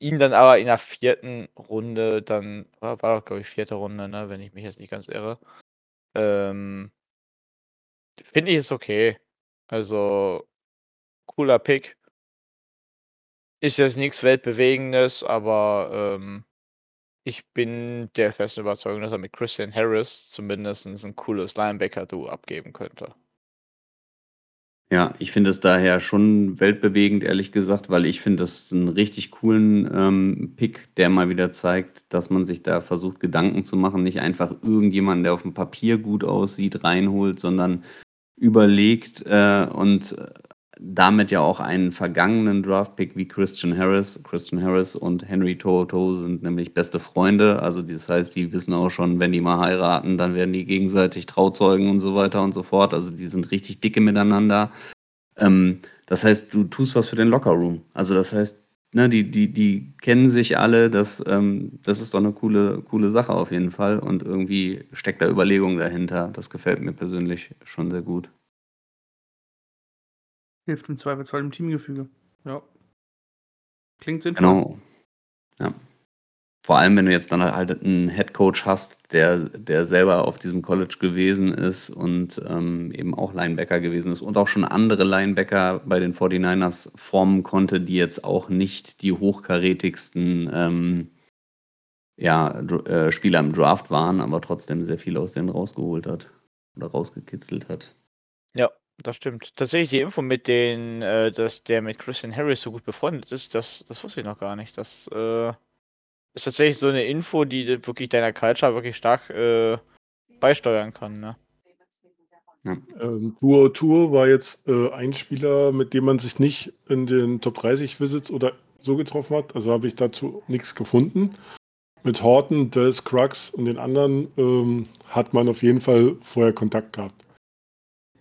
ihn dann aber in der vierten Runde dann, war, war doch, glaube ich, vierte Runde, ne, wenn ich mich jetzt nicht ganz irre. Ähm, Finde ich es okay. Also, cooler Pick. Ist jetzt nichts Weltbewegendes, aber ähm, ich bin der festen Überzeugung, dass er mit Christian Harris zumindest ein cooles Linebacker-Duo abgeben könnte. Ja, ich finde es daher schon weltbewegend, ehrlich gesagt, weil ich finde das einen richtig coolen ähm, Pick, der mal wieder zeigt, dass man sich da versucht, Gedanken zu machen, nicht einfach irgendjemanden, der auf dem Papier gut aussieht, reinholt, sondern überlegt äh, und damit ja auch einen vergangenen Draftpick wie Christian Harris. Christian Harris und Henry Toto sind nämlich beste Freunde. Also das heißt, die wissen auch schon, wenn die mal heiraten, dann werden die gegenseitig Trauzeugen und so weiter und so fort. Also die sind richtig dicke miteinander. Ähm, das heißt, du tust was für den Lockerroom. Also das heißt, ne, die, die, die kennen sich alle. Das, ähm, das ist doch eine coole, coole Sache auf jeden Fall. Und irgendwie steckt da Überlegung dahinter. Das gefällt mir persönlich schon sehr gut. Hilft im Zweifelsfall im Teamgefüge. Ja. Klingt sinnvoll. Genau. Ja. Vor allem, wenn du jetzt dann halt einen Headcoach hast, der, der selber auf diesem College gewesen ist und ähm, eben auch Linebacker gewesen ist und auch schon andere Linebacker bei den 49ers formen konnte, die jetzt auch nicht die hochkarätigsten ähm, ja, äh, Spieler im Draft waren, aber trotzdem sehr viel aus denen rausgeholt hat oder rausgekitzelt hat. Ja, das stimmt. Tatsächlich die Info mit den, äh, dass der mit Christian Harris so gut befreundet ist, das, das wusste ich noch gar nicht. Das äh, ist tatsächlich so eine Info, die wirklich deiner Culture wirklich stark äh, beisteuern kann. Ne? Ja. Ähm, Duo Tour war jetzt äh, ein Spieler, mit dem man sich nicht in den Top 30 Visits oder so getroffen hat. Also habe ich dazu nichts gefunden. Mit Horton, Dels, Crux und den anderen ähm, hat man auf jeden Fall vorher Kontakt gehabt.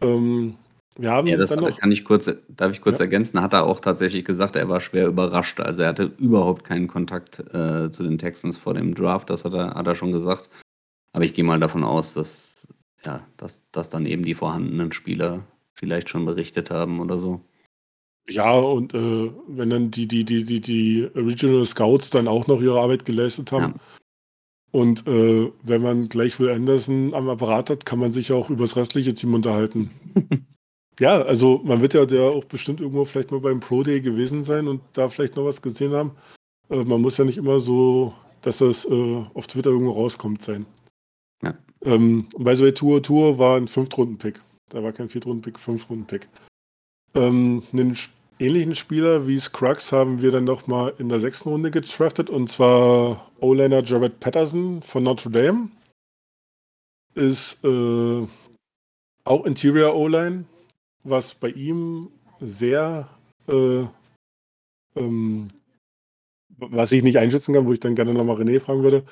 Ähm, wir haben Ja, das noch. kann ich kurz, darf ich kurz Ja. ergänzen, hat er auch tatsächlich gesagt, er war schwer überrascht. Also er hatte überhaupt keinen Kontakt äh, zu den Texans vor dem Draft, das hat er, hat er schon gesagt. Aber ich gehe mal davon aus, dass, ja, dass, dass dann eben die vorhandenen Spieler vielleicht schon berichtet haben oder so. Ja, und äh, wenn dann die, die, die, die, die Regional Scouts dann auch noch ihre Arbeit geleistet haben. Ja. Und äh, wenn man gleich Will Anderson am Apparat hat, kann man sich auch über das restliche Team unterhalten. ja, also man wird ja der auch bestimmt irgendwo vielleicht mal beim Pro Day gewesen sein und da vielleicht noch was gesehen haben. Äh, man muss ja nicht immer so, dass das äh, auf Twitter irgendwo rauskommt sein. Ja. Ähm, bei so Tour Tour war ein Fünftrunden-Pick. Da war kein Viertrunden-Pick, Fünftrunden-Pick. Ähm, einen sp- ähnlichen Spieler wie Scruggs haben wir dann noch mal in der sechsten Runde gedraftet und zwar O-Liner Jared Patterson von Notre Dame. Ist äh, auch Interior O-Line, was bei ihm sehr, äh, ähm, was ich nicht einschätzen kann, wo ich dann gerne nochmal René fragen würde.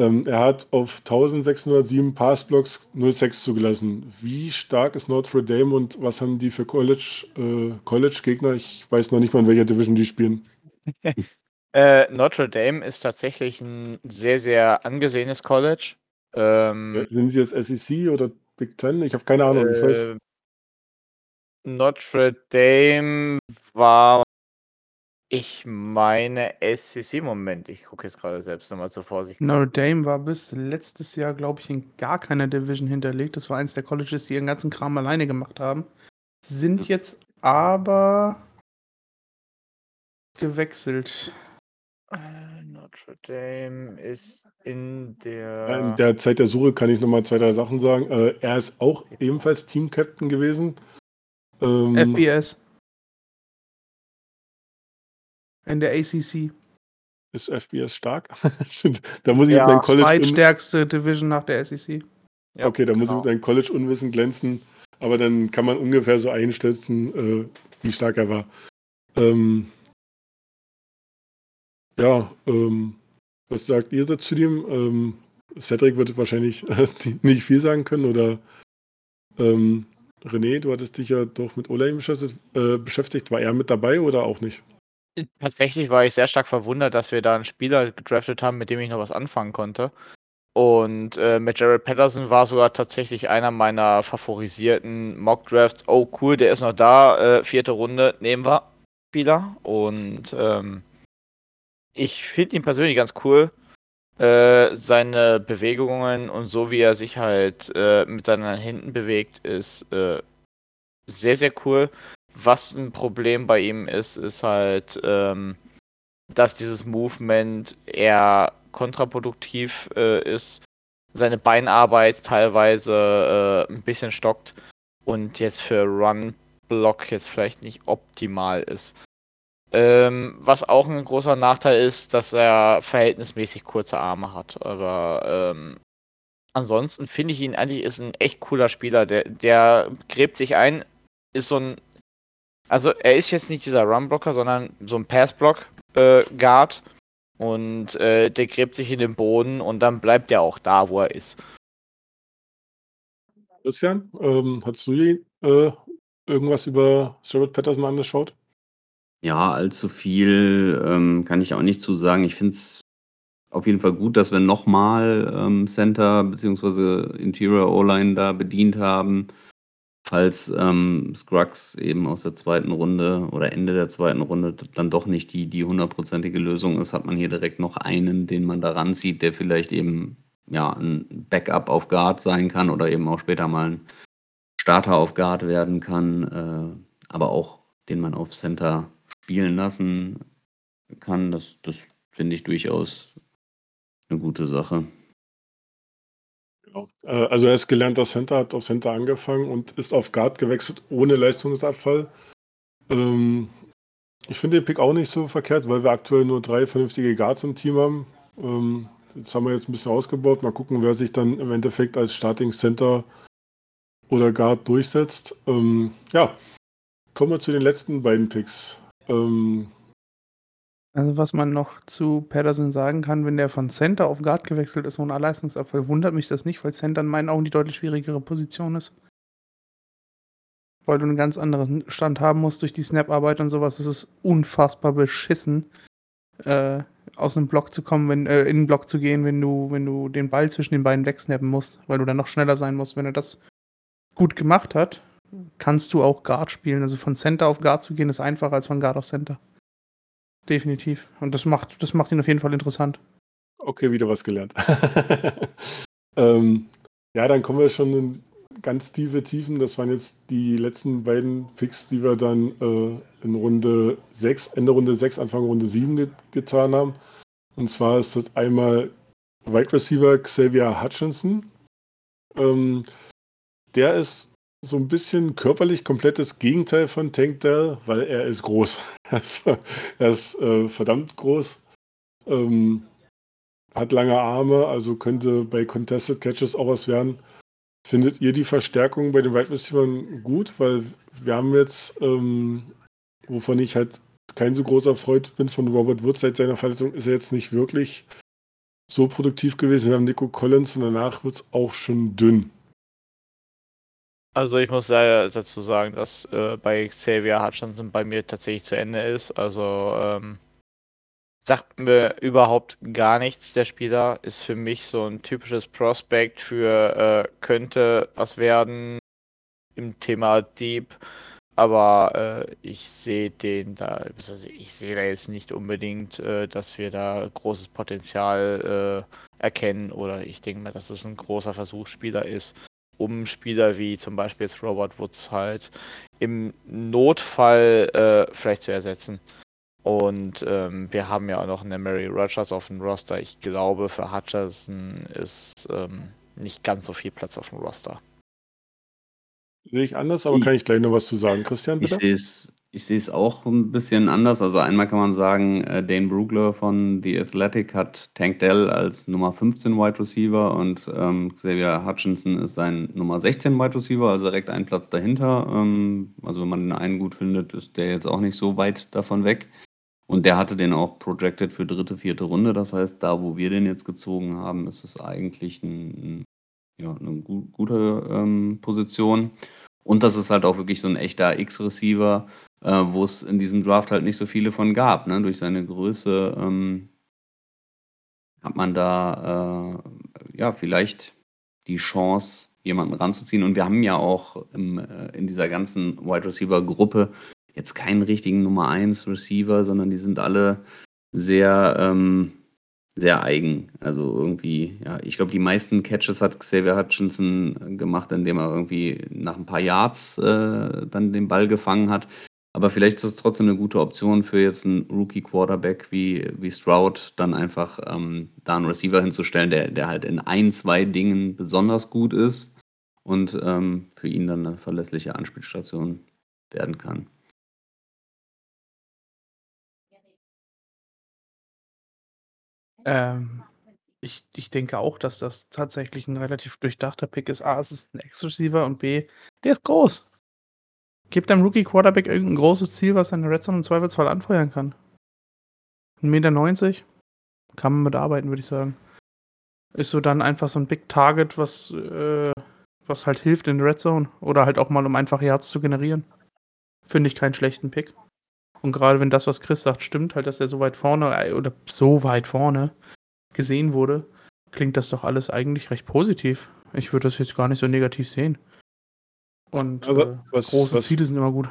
Ähm, er hat auf 1607 Passblocks 06 zugelassen. Wie stark ist Notre Dame und was haben die für College, äh, College-Gegner? Ich weiß noch nicht mal, in welcher Division die spielen. Äh, Notre Dame ist tatsächlich ein sehr, sehr angesehenes College. Ähm, Sind sie jetzt SEC oder Big Ten? Ich habe keine Ahnung. Ich weiß, äh, Notre Dame war, ich meine, SEC. Moment, ich gucke jetzt gerade selbst nochmal zur Vorsicht. Notre Dame war bis letztes Jahr, glaube ich, in gar keiner Division hinterlegt. Das war eins der Colleges, die ihren ganzen Kram alleine gemacht haben. Sind jetzt aber gewechselt. Äh, Notre Dame ist in der. in der Zeit der Suche kann ich nochmal zwei, drei Sachen sagen. Äh, er ist auch ebenfalls Team-Captain gewesen. Ähm, FBS. In der ACC. ist FBS stark? Da muss ich Ja, mit meinem College. Zweitstärkste Division nach der SEC. Ja, okay, da muss ich genau. mit meinem College-Unwissen glänzen. Aber dann kann man ungefähr so einschätzen, äh, wie stark er war. Ähm, ja, ähm, was sagt ihr dazu dem? Ähm, Cedric wird wahrscheinlich äh, nicht viel sagen können oder ähm, René, du hattest dich ja doch mit Ola beschäftigt, äh, beschäftigt. War er mit dabei oder auch nicht? Tatsächlich war ich sehr stark verwundert, dass wir da einen Spieler gedraftet haben, mit dem ich noch was anfangen konnte. Und äh, mit Jared Patterson war sogar tatsächlich einer meiner favorisierten Mock-Drafts. Oh, cool, der ist noch da. Äh, vierte Runde, nehmen wir Spieler. Und ähm, ich finde ihn persönlich ganz cool. Äh, seine Bewegungen und so wie er sich halt äh, mit seinen Händen bewegt, ist äh, sehr, sehr cool. Was ein Problem bei ihm ist, ist halt, ähm, dass dieses Movement eher kontraproduktiv äh, ist, seine Beinarbeit teilweise äh, ein bisschen stockt und jetzt für Run-Block jetzt vielleicht nicht optimal ist. Ähm, was auch ein großer Nachteil ist, dass er verhältnismäßig kurze Arme hat. Aber ähm, ansonsten finde ich ihn eigentlich ist ein echt cooler Spieler. Der, der gräbt sich ein, ist so ein. Also er ist jetzt nicht dieser Run-Blocker, sondern so ein Pass-Block-Guard. Äh, und äh, der gräbt sich in den Boden und dann bleibt er auch da, wo er ist. Christian, ähm, hast du äh, irgendwas über Jared Patterson angeschaut? Ja, allzu viel ähm, kann ich auch nicht zu sagen. Ich finde es auf jeden Fall gut, dass wir nochmal ähm, Center bzw. Interior O-Line da bedient haben. Falls ähm, Scruggs eben aus der zweiten Runde oder Ende der zweiten Runde dann doch nicht die, die hundertprozentige Lösung ist, hat man hier direkt noch einen, den man da ranzieht, der vielleicht eben ja, ein Backup auf Guard sein kann oder eben auch später mal ein Starter auf Guard werden kann, äh, aber auch den man auf Center spielen lassen kann, das, das finde ich durchaus eine gute Sache. Genau. Äh, also er ist gelernter Center, hat auf Center angefangen und ist auf Guard gewechselt ohne Leistungsabfall. Ähm, ich finde den Pick auch nicht so verkehrt, weil wir aktuell nur drei vernünftige Guards im Team haben. Ähm, das haben wir jetzt ein bisschen ausgebaut. Mal gucken, wer sich dann im Endeffekt als Starting Center oder Guard durchsetzt. Ähm, ja, kommen wir zu den letzten beiden Picks. Ähm, also was man noch zu Patterson sagen kann, wenn der von Center auf Guard gewechselt ist ohne Leistungsabfall, wundert mich das nicht, weil Center in meinen Augen die deutlich schwierigere Position ist. Weil du einen ganz anderen Stand haben musst durch die Snap-Arbeit und sowas. Es ist unfassbar beschissen, äh, aus einem Block zu kommen, wenn, äh, in den Block zu gehen, wenn du, wenn du den Ball zwischen den beiden wegsnappen musst, weil du dann noch schneller sein musst. Wenn er das gut gemacht hat, kannst du auch Guard spielen. Also von Center auf Guard zu gehen, ist einfacher als von Guard auf Center. Definitiv. Und das macht, das macht ihn auf jeden Fall interessant. Okay, wieder was gelernt. ähm, ja, dann kommen wir schon in ganz tiefe Tiefen. Das waren jetzt die letzten beiden Picks, die wir dann äh, in Runde 6, Ende Runde 6, Anfang Runde 7 get getan haben. Und zwar ist das einmal Wide Receiver Xavier Hutchinson. Ähm, der ist so ein bisschen körperlich komplettes Gegenteil von Tank Dell, weil er ist groß. Also, er ist äh, verdammt groß. Ähm, hat lange Arme, also könnte bei Contested Catches auch was werden. Findet ihr die Verstärkung bei den Wide Receivers gut? Weil wir haben jetzt, ähm, wovon ich halt kein so großer Freund bin von Robert Woods seit seiner Verletzung, ist er jetzt nicht wirklich so produktiv gewesen. Wir haben Nico Collins und danach wird es auch schon dünn. Also ich muss dazu sagen, dass äh, bei Xavier Hutchinson bei mir tatsächlich zu Ende ist. Also ähm, sagt mir überhaupt gar nichts. Der Spieler ist für mich so ein typisches Prospect für äh, könnte was werden im Thema Deep. Aber äh, ich sehe den da, also ich sehe da jetzt nicht unbedingt, äh, dass wir da großes Potenzial äh, erkennen oder ich denke mal, dass es ein großer Versuchsspieler ist um Spieler wie zum Beispiel jetzt Robert Woods halt im Notfall äh, vielleicht zu ersetzen. Und ähm, wir haben ja auch noch eine Mary Rogers auf dem Roster. Ich glaube, für Hutcherson ist ähm, nicht ganz so viel Platz auf dem Roster. Sehe ich anders, aber kann ich gleich noch was zu sagen, Christian, bitte? Ich sehe es ich sehe es auch ein bisschen anders. Also einmal kann man sagen, äh, Dane Brugler von The Athletic hat Tank Dell als Nummer 15 Wide Receiver und ähm, Xavier Hutchinson ist sein Nummer 16 Wide Receiver, also direkt einen Platz dahinter. Ähm, also wenn man den einen gut findet, ist der jetzt auch nicht so weit davon weg. Und der hatte den auch projected für dritte, vierte Runde. Das heißt, da, wo wir den jetzt gezogen haben, ist es eigentlich ein, ja, eine gu gute ähm, Position. Und das ist halt auch wirklich so ein echter X-Receiver, äh, wo es in diesem Draft halt nicht so viele von gab. Ne? Durch seine Größe ähm, hat man da äh, ja vielleicht die Chance, jemanden ranzuziehen. Und wir haben ja auch im, äh, in dieser ganzen Wide Receiver Gruppe jetzt keinen richtigen Nummer 1 Receiver, sondern die sind alle sehr, ähm, sehr eigen. Also irgendwie, ja, ich glaube, die meisten Catches hat Xavier Hutchinson gemacht, indem er irgendwie nach ein paar Yards äh, dann den Ball gefangen hat. Aber vielleicht ist es trotzdem eine gute Option für jetzt einen Rookie-Quarterback wie, wie Stroud, dann einfach ähm, da einen Receiver hinzustellen, der, der halt in ein, zwei Dingen besonders gut ist und ähm, für ihn dann eine verlässliche Anspielstation werden kann. Ähm, ich, ich denke auch, dass das tatsächlich ein relativ durchdachter Pick ist. A, es ist ein Ex-Receiver und B, der ist groß. Gib deinem Rookie-Quarterback irgendein großes Ziel, was seine Red Zone im Zweifelsfall anfeuern kann. 1,90 Meter kann man mitarbeiten, würde ich sagen. Ist so dann einfach so ein Big Target, was, äh, was halt hilft in der Red Zone. Oder halt auch mal, um einfach Yards zu generieren. Finde ich keinen schlechten Pick. Und gerade wenn das, was Chris sagt, stimmt, halt, dass er so weit vorne äh, oder so weit vorne gesehen wurde, klingt das doch alles eigentlich recht positiv. Ich würde das jetzt gar nicht so negativ sehen. Und Aber äh, was- große was- Ziele sind immer gut.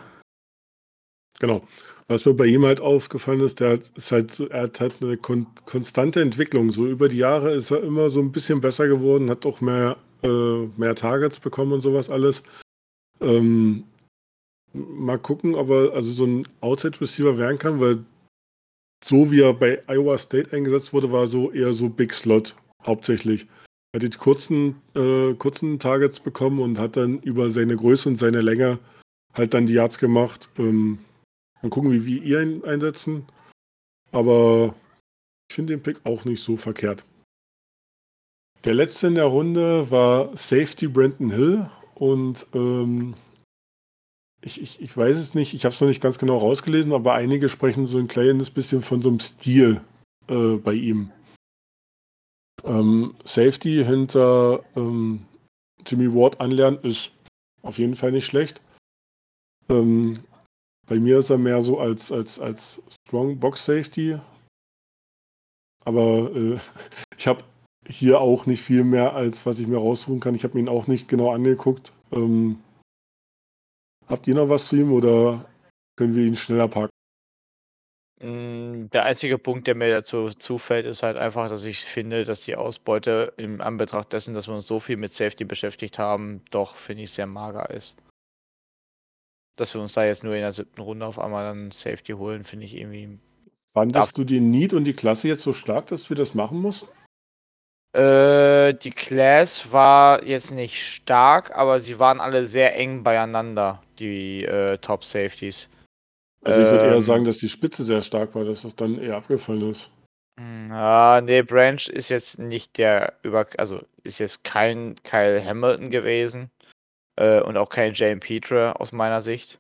Genau. Was mir bei ihm halt aufgefallen ist, der hat, ist halt, er hat halt eine kon konstante Entwicklung. So über die Jahre ist er immer so ein bisschen besser geworden, hat auch mehr, äh, mehr Targets bekommen und sowas alles. Ähm, mal gucken, ob er also so ein Outside Receiver werden kann, weil so wie er bei Iowa State eingesetzt wurde, war so eher so Big Slot hauptsächlich. Hat die kurzen, äh, kurzen Targets bekommen und hat dann über seine Größe und seine Länge halt dann die Yards gemacht. Ähm, mal gucken, wie wir ihn einsetzen. Aber ich finde den Pick auch nicht so verkehrt. Der letzte in der Runde war Safety Brandon Hill und ähm, ich, ich, ich weiß es nicht, ich habe es noch nicht ganz genau rausgelesen, aber einige sprechen so ein kleines bisschen von so einem Stil äh, bei ihm. Ähm, Safety hinter ähm, Jimmy Ward anlernen ist auf jeden Fall nicht schlecht. Ähm, bei mir ist er mehr so als, als, als Strong Box Safety. Aber äh, ich habe hier auch nicht viel mehr, als was ich mir raussuchen kann. Ich habe ihn auch nicht genau angeguckt. Ähm, habt ihr noch was zu ihm oder können wir ihn schneller packen? Mm, Der einzige Punkt, der mir dazu zufällt, ist halt einfach, dass ich finde, dass die Ausbeute im Anbetracht dessen, dass wir uns so viel mit Safety beschäftigt haben, doch, finde ich, sehr mager ist. Dass wir uns da jetzt nur in der siebten Runde auf einmal dann Safety holen, finde ich irgendwie. Fandest du den Need und die Klasse jetzt so stark, dass wir das machen mussten? Äh, die Class war jetzt nicht stark, aber sie waren alle sehr eng beieinander, die äh, Top Safeties. Also ich würde eher Ähm, sagen, dass die Spitze sehr stark war, dass das dann eher abgefallen ist. Hm, Ja, nee, Branch ist jetzt nicht der über, also ist jetzt kein Kyle Hamilton gewesen äh, und auch kein Jane Petre aus meiner Sicht.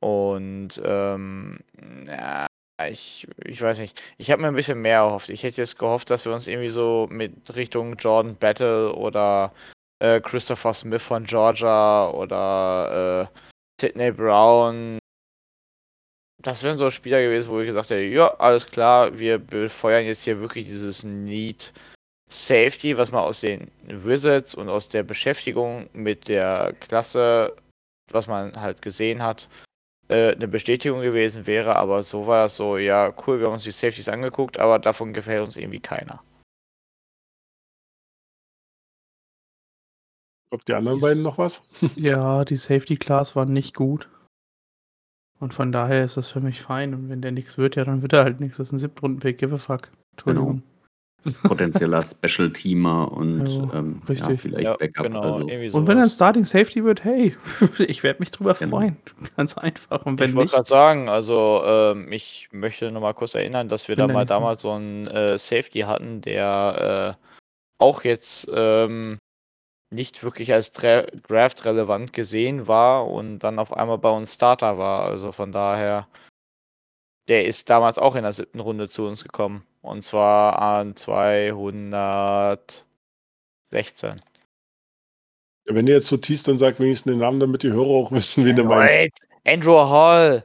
Und ähm, ja, ich, ich weiß nicht. Ich habe mir ein bisschen mehr erhofft. Ich hätte jetzt gehofft, dass wir uns irgendwie so mit Richtung Jordan Battle oder äh, Christopher Smith von Georgia oder äh, Sidney Brown das wären so Spieler gewesen, wo ich gesagt hätte, ja, alles klar, wir befeuern jetzt hier wirklich dieses Need Safety, was man aus den Wizards und aus der Beschäftigung mit der Klasse, was man halt gesehen hat, äh, eine Bestätigung gewesen wäre, aber so war es so, ja, cool, wir haben uns die Safeties angeguckt, aber davon gefällt uns irgendwie keiner. Ob die anderen beiden noch was? Ja, die Safety Class war nicht gut. Und von daher ist das für mich fein. Und wenn der nichts wird, ja, dann wird er halt nichts. Das ist ein Siebtrunden-Pick. Give a fuck. Entschuldigung. Potenzieller Special-Teamer und Ja, ähm, ja, richtig. vielleicht Ja, Backup. genau, also, Und wenn er ein. Starting Safety wird, hey, ich werde mich drüber Genau. freuen. Ganz einfach. Und Ich wenn wollte nicht, gerade sagen, also ähm, ich möchte noch mal kurz erinnern, dass wir da mal so. damals so einen äh, Safety hatten, der äh, auch jetzt ähm, nicht wirklich als Dra Draft relevant gesehen war und dann auf einmal bei uns Starter war. Also von daher Der ist damals auch in der siebten Runde zu uns gekommen. Und zwar an 216. Ja, wenn du jetzt so teast, dann sag wenigstens den Namen, damit die Hörer auch wissen, wen du meinst. Andrew Hall.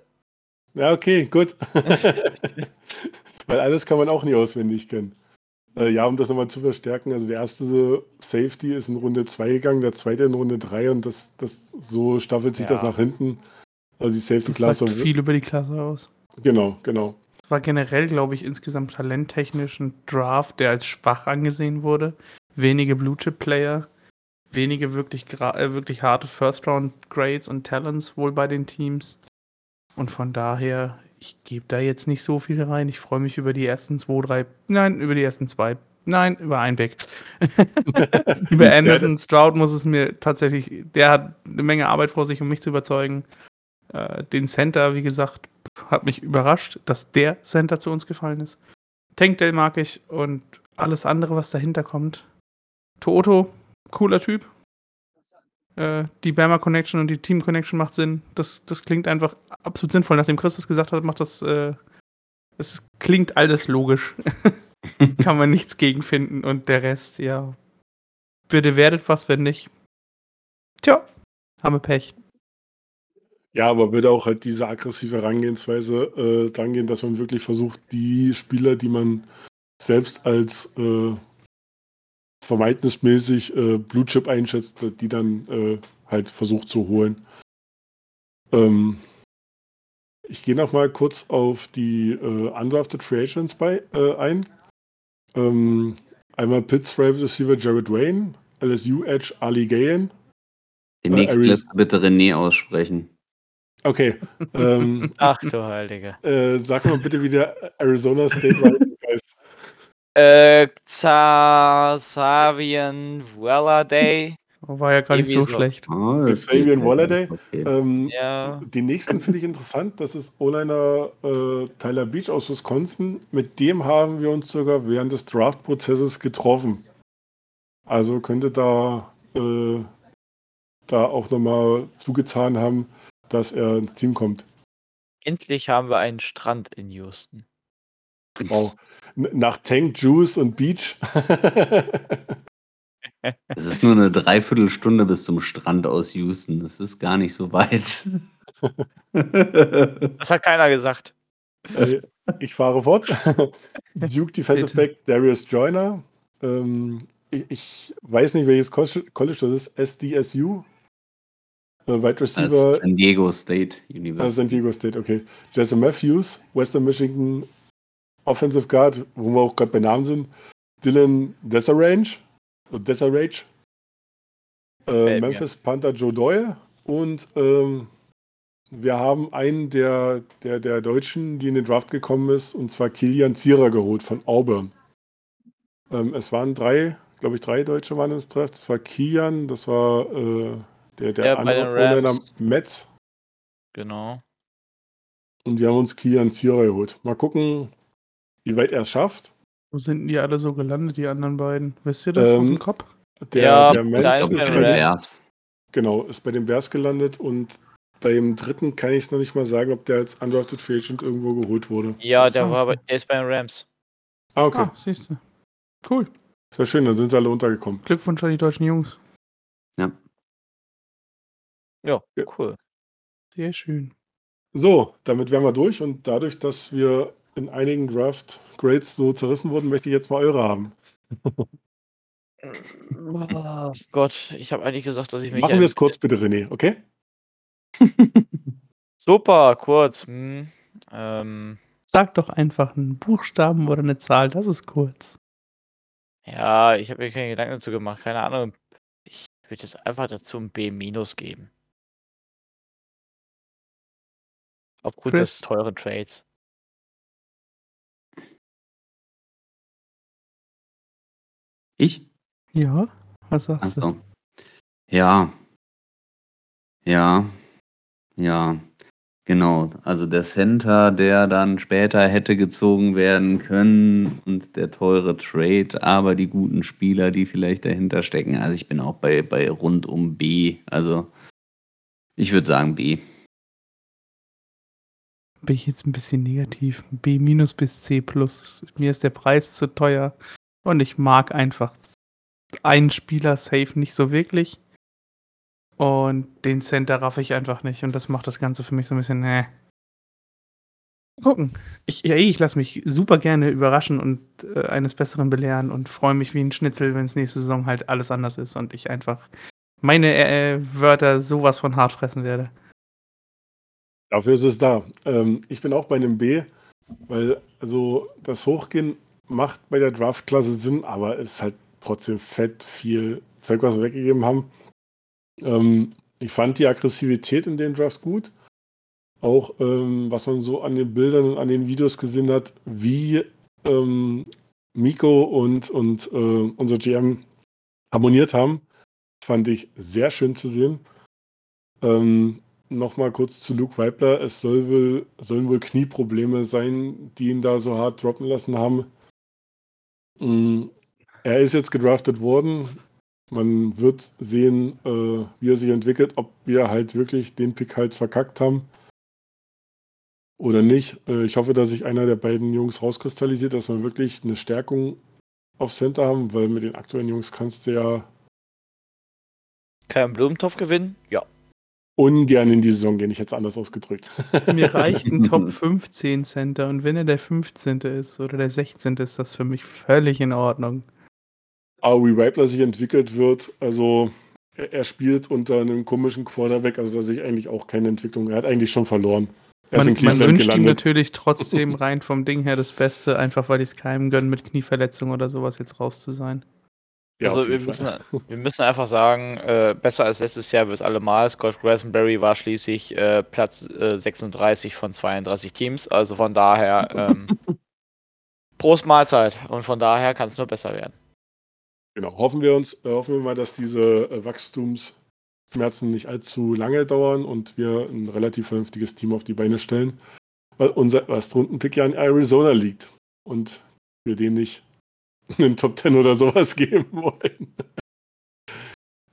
Ja, okay, gut. Weil alles kann man auch nie auswendig kennen. Äh, ja, um das nochmal zu verstärken, also der erste Safety ist in Runde 2 gegangen, der zweite in Runde 3 und das, das so staffelt sich Ja. das nach hinten. Also die Das Safety-Klasse. sagt viel über die Klasse aus. Genau, genau. Es war generell, glaube ich, insgesamt talenttechnisch ein Draft, der als schwach angesehen wurde. Wenige Blue-Chip-Player, wenige wirklich, äh, wirklich harte First-Round-Grades und Talents wohl bei den Teams. Und von daher, ich gebe da jetzt nicht so viel rein. Ich freue mich über die ersten zwei, drei, nein, über die ersten zwei, nein, über einen weg. über Anderson Stroud muss es mir tatsächlich, der hat eine Menge Arbeit vor sich, um mich zu überzeugen. Äh, den Center, wie gesagt, hat mich überrascht, dass der Center zu uns gefallen ist. Tankdale mag ich und alles andere, was dahinter kommt. Toto, cooler Typ. Äh, die Bama Connection und die Team Connection macht Sinn. Das, das klingt einfach absolut sinnvoll. Nachdem Chris das gesagt hat, macht das. Äh, es klingt alles logisch. Kann man nichts gegen finden. Und der Rest, ja. Bitte werdet was, wenn nicht. Tja, haben wir Pech. Ja, aber würde auch halt diese aggressive Herangehensweise äh, dran gehen, dass man wirklich versucht, die Spieler, die man selbst als äh, vermeidensmäßig äh, Blue Chip einschätzt, die dann äh, halt versucht zu holen. Ähm, ich gehe noch mal kurz auf die äh, undrafted Free Agents bei, äh, ein. Ähm, einmal Pitts Wide Receiver Jared Wayne, LSU Edge Ali Gayen. Den Äh, nächsten Aris- lässt du bitte René aussprechen. Okay. ähm, Ach du Heilige. Äh, sag mal bitte, wie der Arizona State. Äh, Xavian Welladay. War ja gar nicht so schlecht. Oh, Das Sabian Walladay. Okay. Ähm, Ja. Den nächsten finde ich interessant. Das ist O-Liner äh, Tyler Beach aus Wisconsin. Mit dem haben wir uns sogar während des Draft-Prozesses getroffen. Also könnte da, äh, da auch nochmal zugetan haben, dass er ins Team kommt. Endlich haben wir einen Strand in Houston. Wow. Nach Tank, Juice und Beach. Es ist nur eine Dreiviertelstunde bis zum Strand aus Houston. Das ist gar nicht so weit. Das hat keiner gesagt. Äh, ich fahre fort. Duke Defensive. Back Darius Joyner. Ähm, ich, ich weiß nicht, welches Col- College das ist. SDSU. Äh, Wide Receiver San Diego State äh, University. San Diego State, okay. Jesse Matthews, Western Michigan Offensive Guard, wo wir auch gerade bei Namen sind. Dylan Desarange. Äh, Desarange. Äh, mir. Memphis Panther Joe Doyle. Und ähm, wir haben einen der, der, der Deutschen, die in den Draft gekommen ist, und zwar Kilian Zierer geholt von Auburn. Ähm, es waren drei, glaube ich, drei Deutsche waren im Draft. Das war Kilian, das war äh, der, der Ja, andere. Metz. Genau. Und wir haben uns Kilian Zierer geholt. Mal gucken, wie weit er es schafft. Wo sind denn die alle so gelandet, die anderen beiden? Wisst ihr das aus Ähm, dem Kopf? Der, Ja, der da Ich ist bei dem, Bears. genau, ist bei den Bears gelandet und beim dritten kann ich es noch nicht mal sagen, ob der als Undrafted Free Agent irgendwo geholt wurde. Ja, der war bei, der ist bei den Rams. Ah, okay. Ah, siehst du. Cool. Sehr schön, dann sind sie alle untergekommen. Glückwunsch an die deutschen Jungs. Ja, Ja. cool. Sehr schön. So, damit wären wir durch und dadurch, dass wir in einigen Draft-Grades so zerrissen wurden, möchte ich jetzt mal eure haben. Oh Gott, ich habe eigentlich gesagt, dass ich mich. Machen wir es kurz bitte, René, okay? Super, kurz. Hm. Ähm, Sag doch einfach einen Buchstaben oder eine Zahl, das ist kurz. ja, ich habe mir keine Gedanken dazu gemacht. Keine Ahnung. Ich würde jetzt einfach dazu ein B- geben. Aufgrund des Chris? teuren Trades. Ich? Ja? Was sagst du? Achso. Ja. Ja. Ja. Genau. Also der Center, der dann später hätte gezogen werden können und der teure Trade, aber die guten Spieler, die vielleicht dahinter stecken. Also ich bin auch bei, bei rund um B. Also ich würde sagen B. bin ich jetzt ein bisschen negativ. B minus bis C plus. Mir ist der Preis zu teuer und ich mag einfach einen Spieler safe nicht so wirklich. Und den Center raff ich einfach nicht. Und das macht das Ganze für mich so ein bisschen, ne. Gucken. Ich, ja, ich lasse mich super gerne überraschen und äh, eines Besseren belehren und freue mich wie ein Schnitzel, wenn es nächste Saison halt alles anders ist und ich einfach meine äh, Wörter sowas von hart fressen werde. Dafür ist es da. Ähm, ich bin auch bei einem B, weil also das Hochgehen macht bei der Draftklasse Sinn, aber ist halt trotzdem fett viel Zeug, was wir weggegeben haben. Ähm, ich fand die Aggressivität in den Drafts gut. Auch ähm, was man so an den Bildern und an den Videos gesehen hat, wie ähm, Miko und, und äh, unser GM harmoniert haben, fand ich sehr schön zu sehen. Ähm, Nochmal kurz zu Luke Weibler. Es soll wohl, sollen wohl Knieprobleme sein, die ihn da so hart droppen lassen haben. Mm, er ist jetzt gedraftet worden. Man wird sehen, äh, wie er sich entwickelt, ob wir halt wirklich den Pick halt verkackt haben oder nicht. Äh, ich hoffe, dass sich einer der beiden Jungs rauskristallisiert, dass wir wirklich eine Stärkung auf Center haben, weil mit den aktuellen Jungs kannst du ja Kein Blumentopf gewinnen? Ja. Ungern in die Saison gehen. Ich hätte es anders ausgedrückt. Mir reicht ein Top 15 Center und wenn er der 15. ist oder der 16. ist das für mich völlig in Ordnung. Aber wie Weibler sich entwickelt wird, also er, er spielt unter einem komischen Quarterback, also da sehe ich eigentlich auch keine Entwicklung. Er hat eigentlich schon verloren. Er Man, man wünscht ihm gelandet. natürlich trotzdem rein vom Ding her das Beste, einfach weil ich es keinem gönne, mit Knieverletzung oder sowas jetzt raus zu sein. Ja, also wir müssen, wir müssen einfach sagen, äh, besser als letztes Jahr wird es allemal. Scott Glastonbury war schließlich äh, Platz äh, 36 von 32 Teams. Also von daher ähm, Prost Mahlzeit. Und von daher kann es nur besser werden. Genau, hoffen wir uns, äh, hoffen wir mal, dass diese äh, Wachstumsschmerzen nicht allzu lange dauern und wir ein relativ vernünftiges Team auf die Beine stellen, weil unser Erstrundenpick ja in Arizona liegt und wir den nicht einen Top 10 oder sowas geben wollen.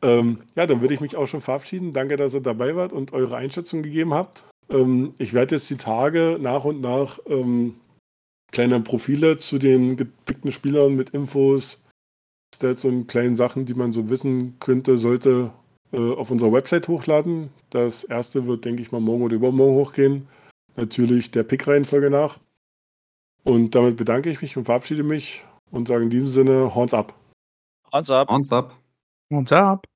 ähm, ja, dann würde ich mich auch schon verabschieden. Danke, dass ihr dabei wart und eure Einschätzung gegeben habt. Ähm, ich werde jetzt die Tage nach und nach ähm, kleine Profile zu den gepickten Spielern mit Infos, Stats und kleinen Sachen, die man so wissen könnte, sollte, äh, auf unserer Website hochladen. Das erste wird, denke ich mal, morgen oder übermorgen hochgehen. Natürlich der Pick-Reihenfolge nach. Und damit bedanke ich mich und verabschiede mich und sage in diesem Sinne, Horns ab. Horns ab. Horns ab. Und ab.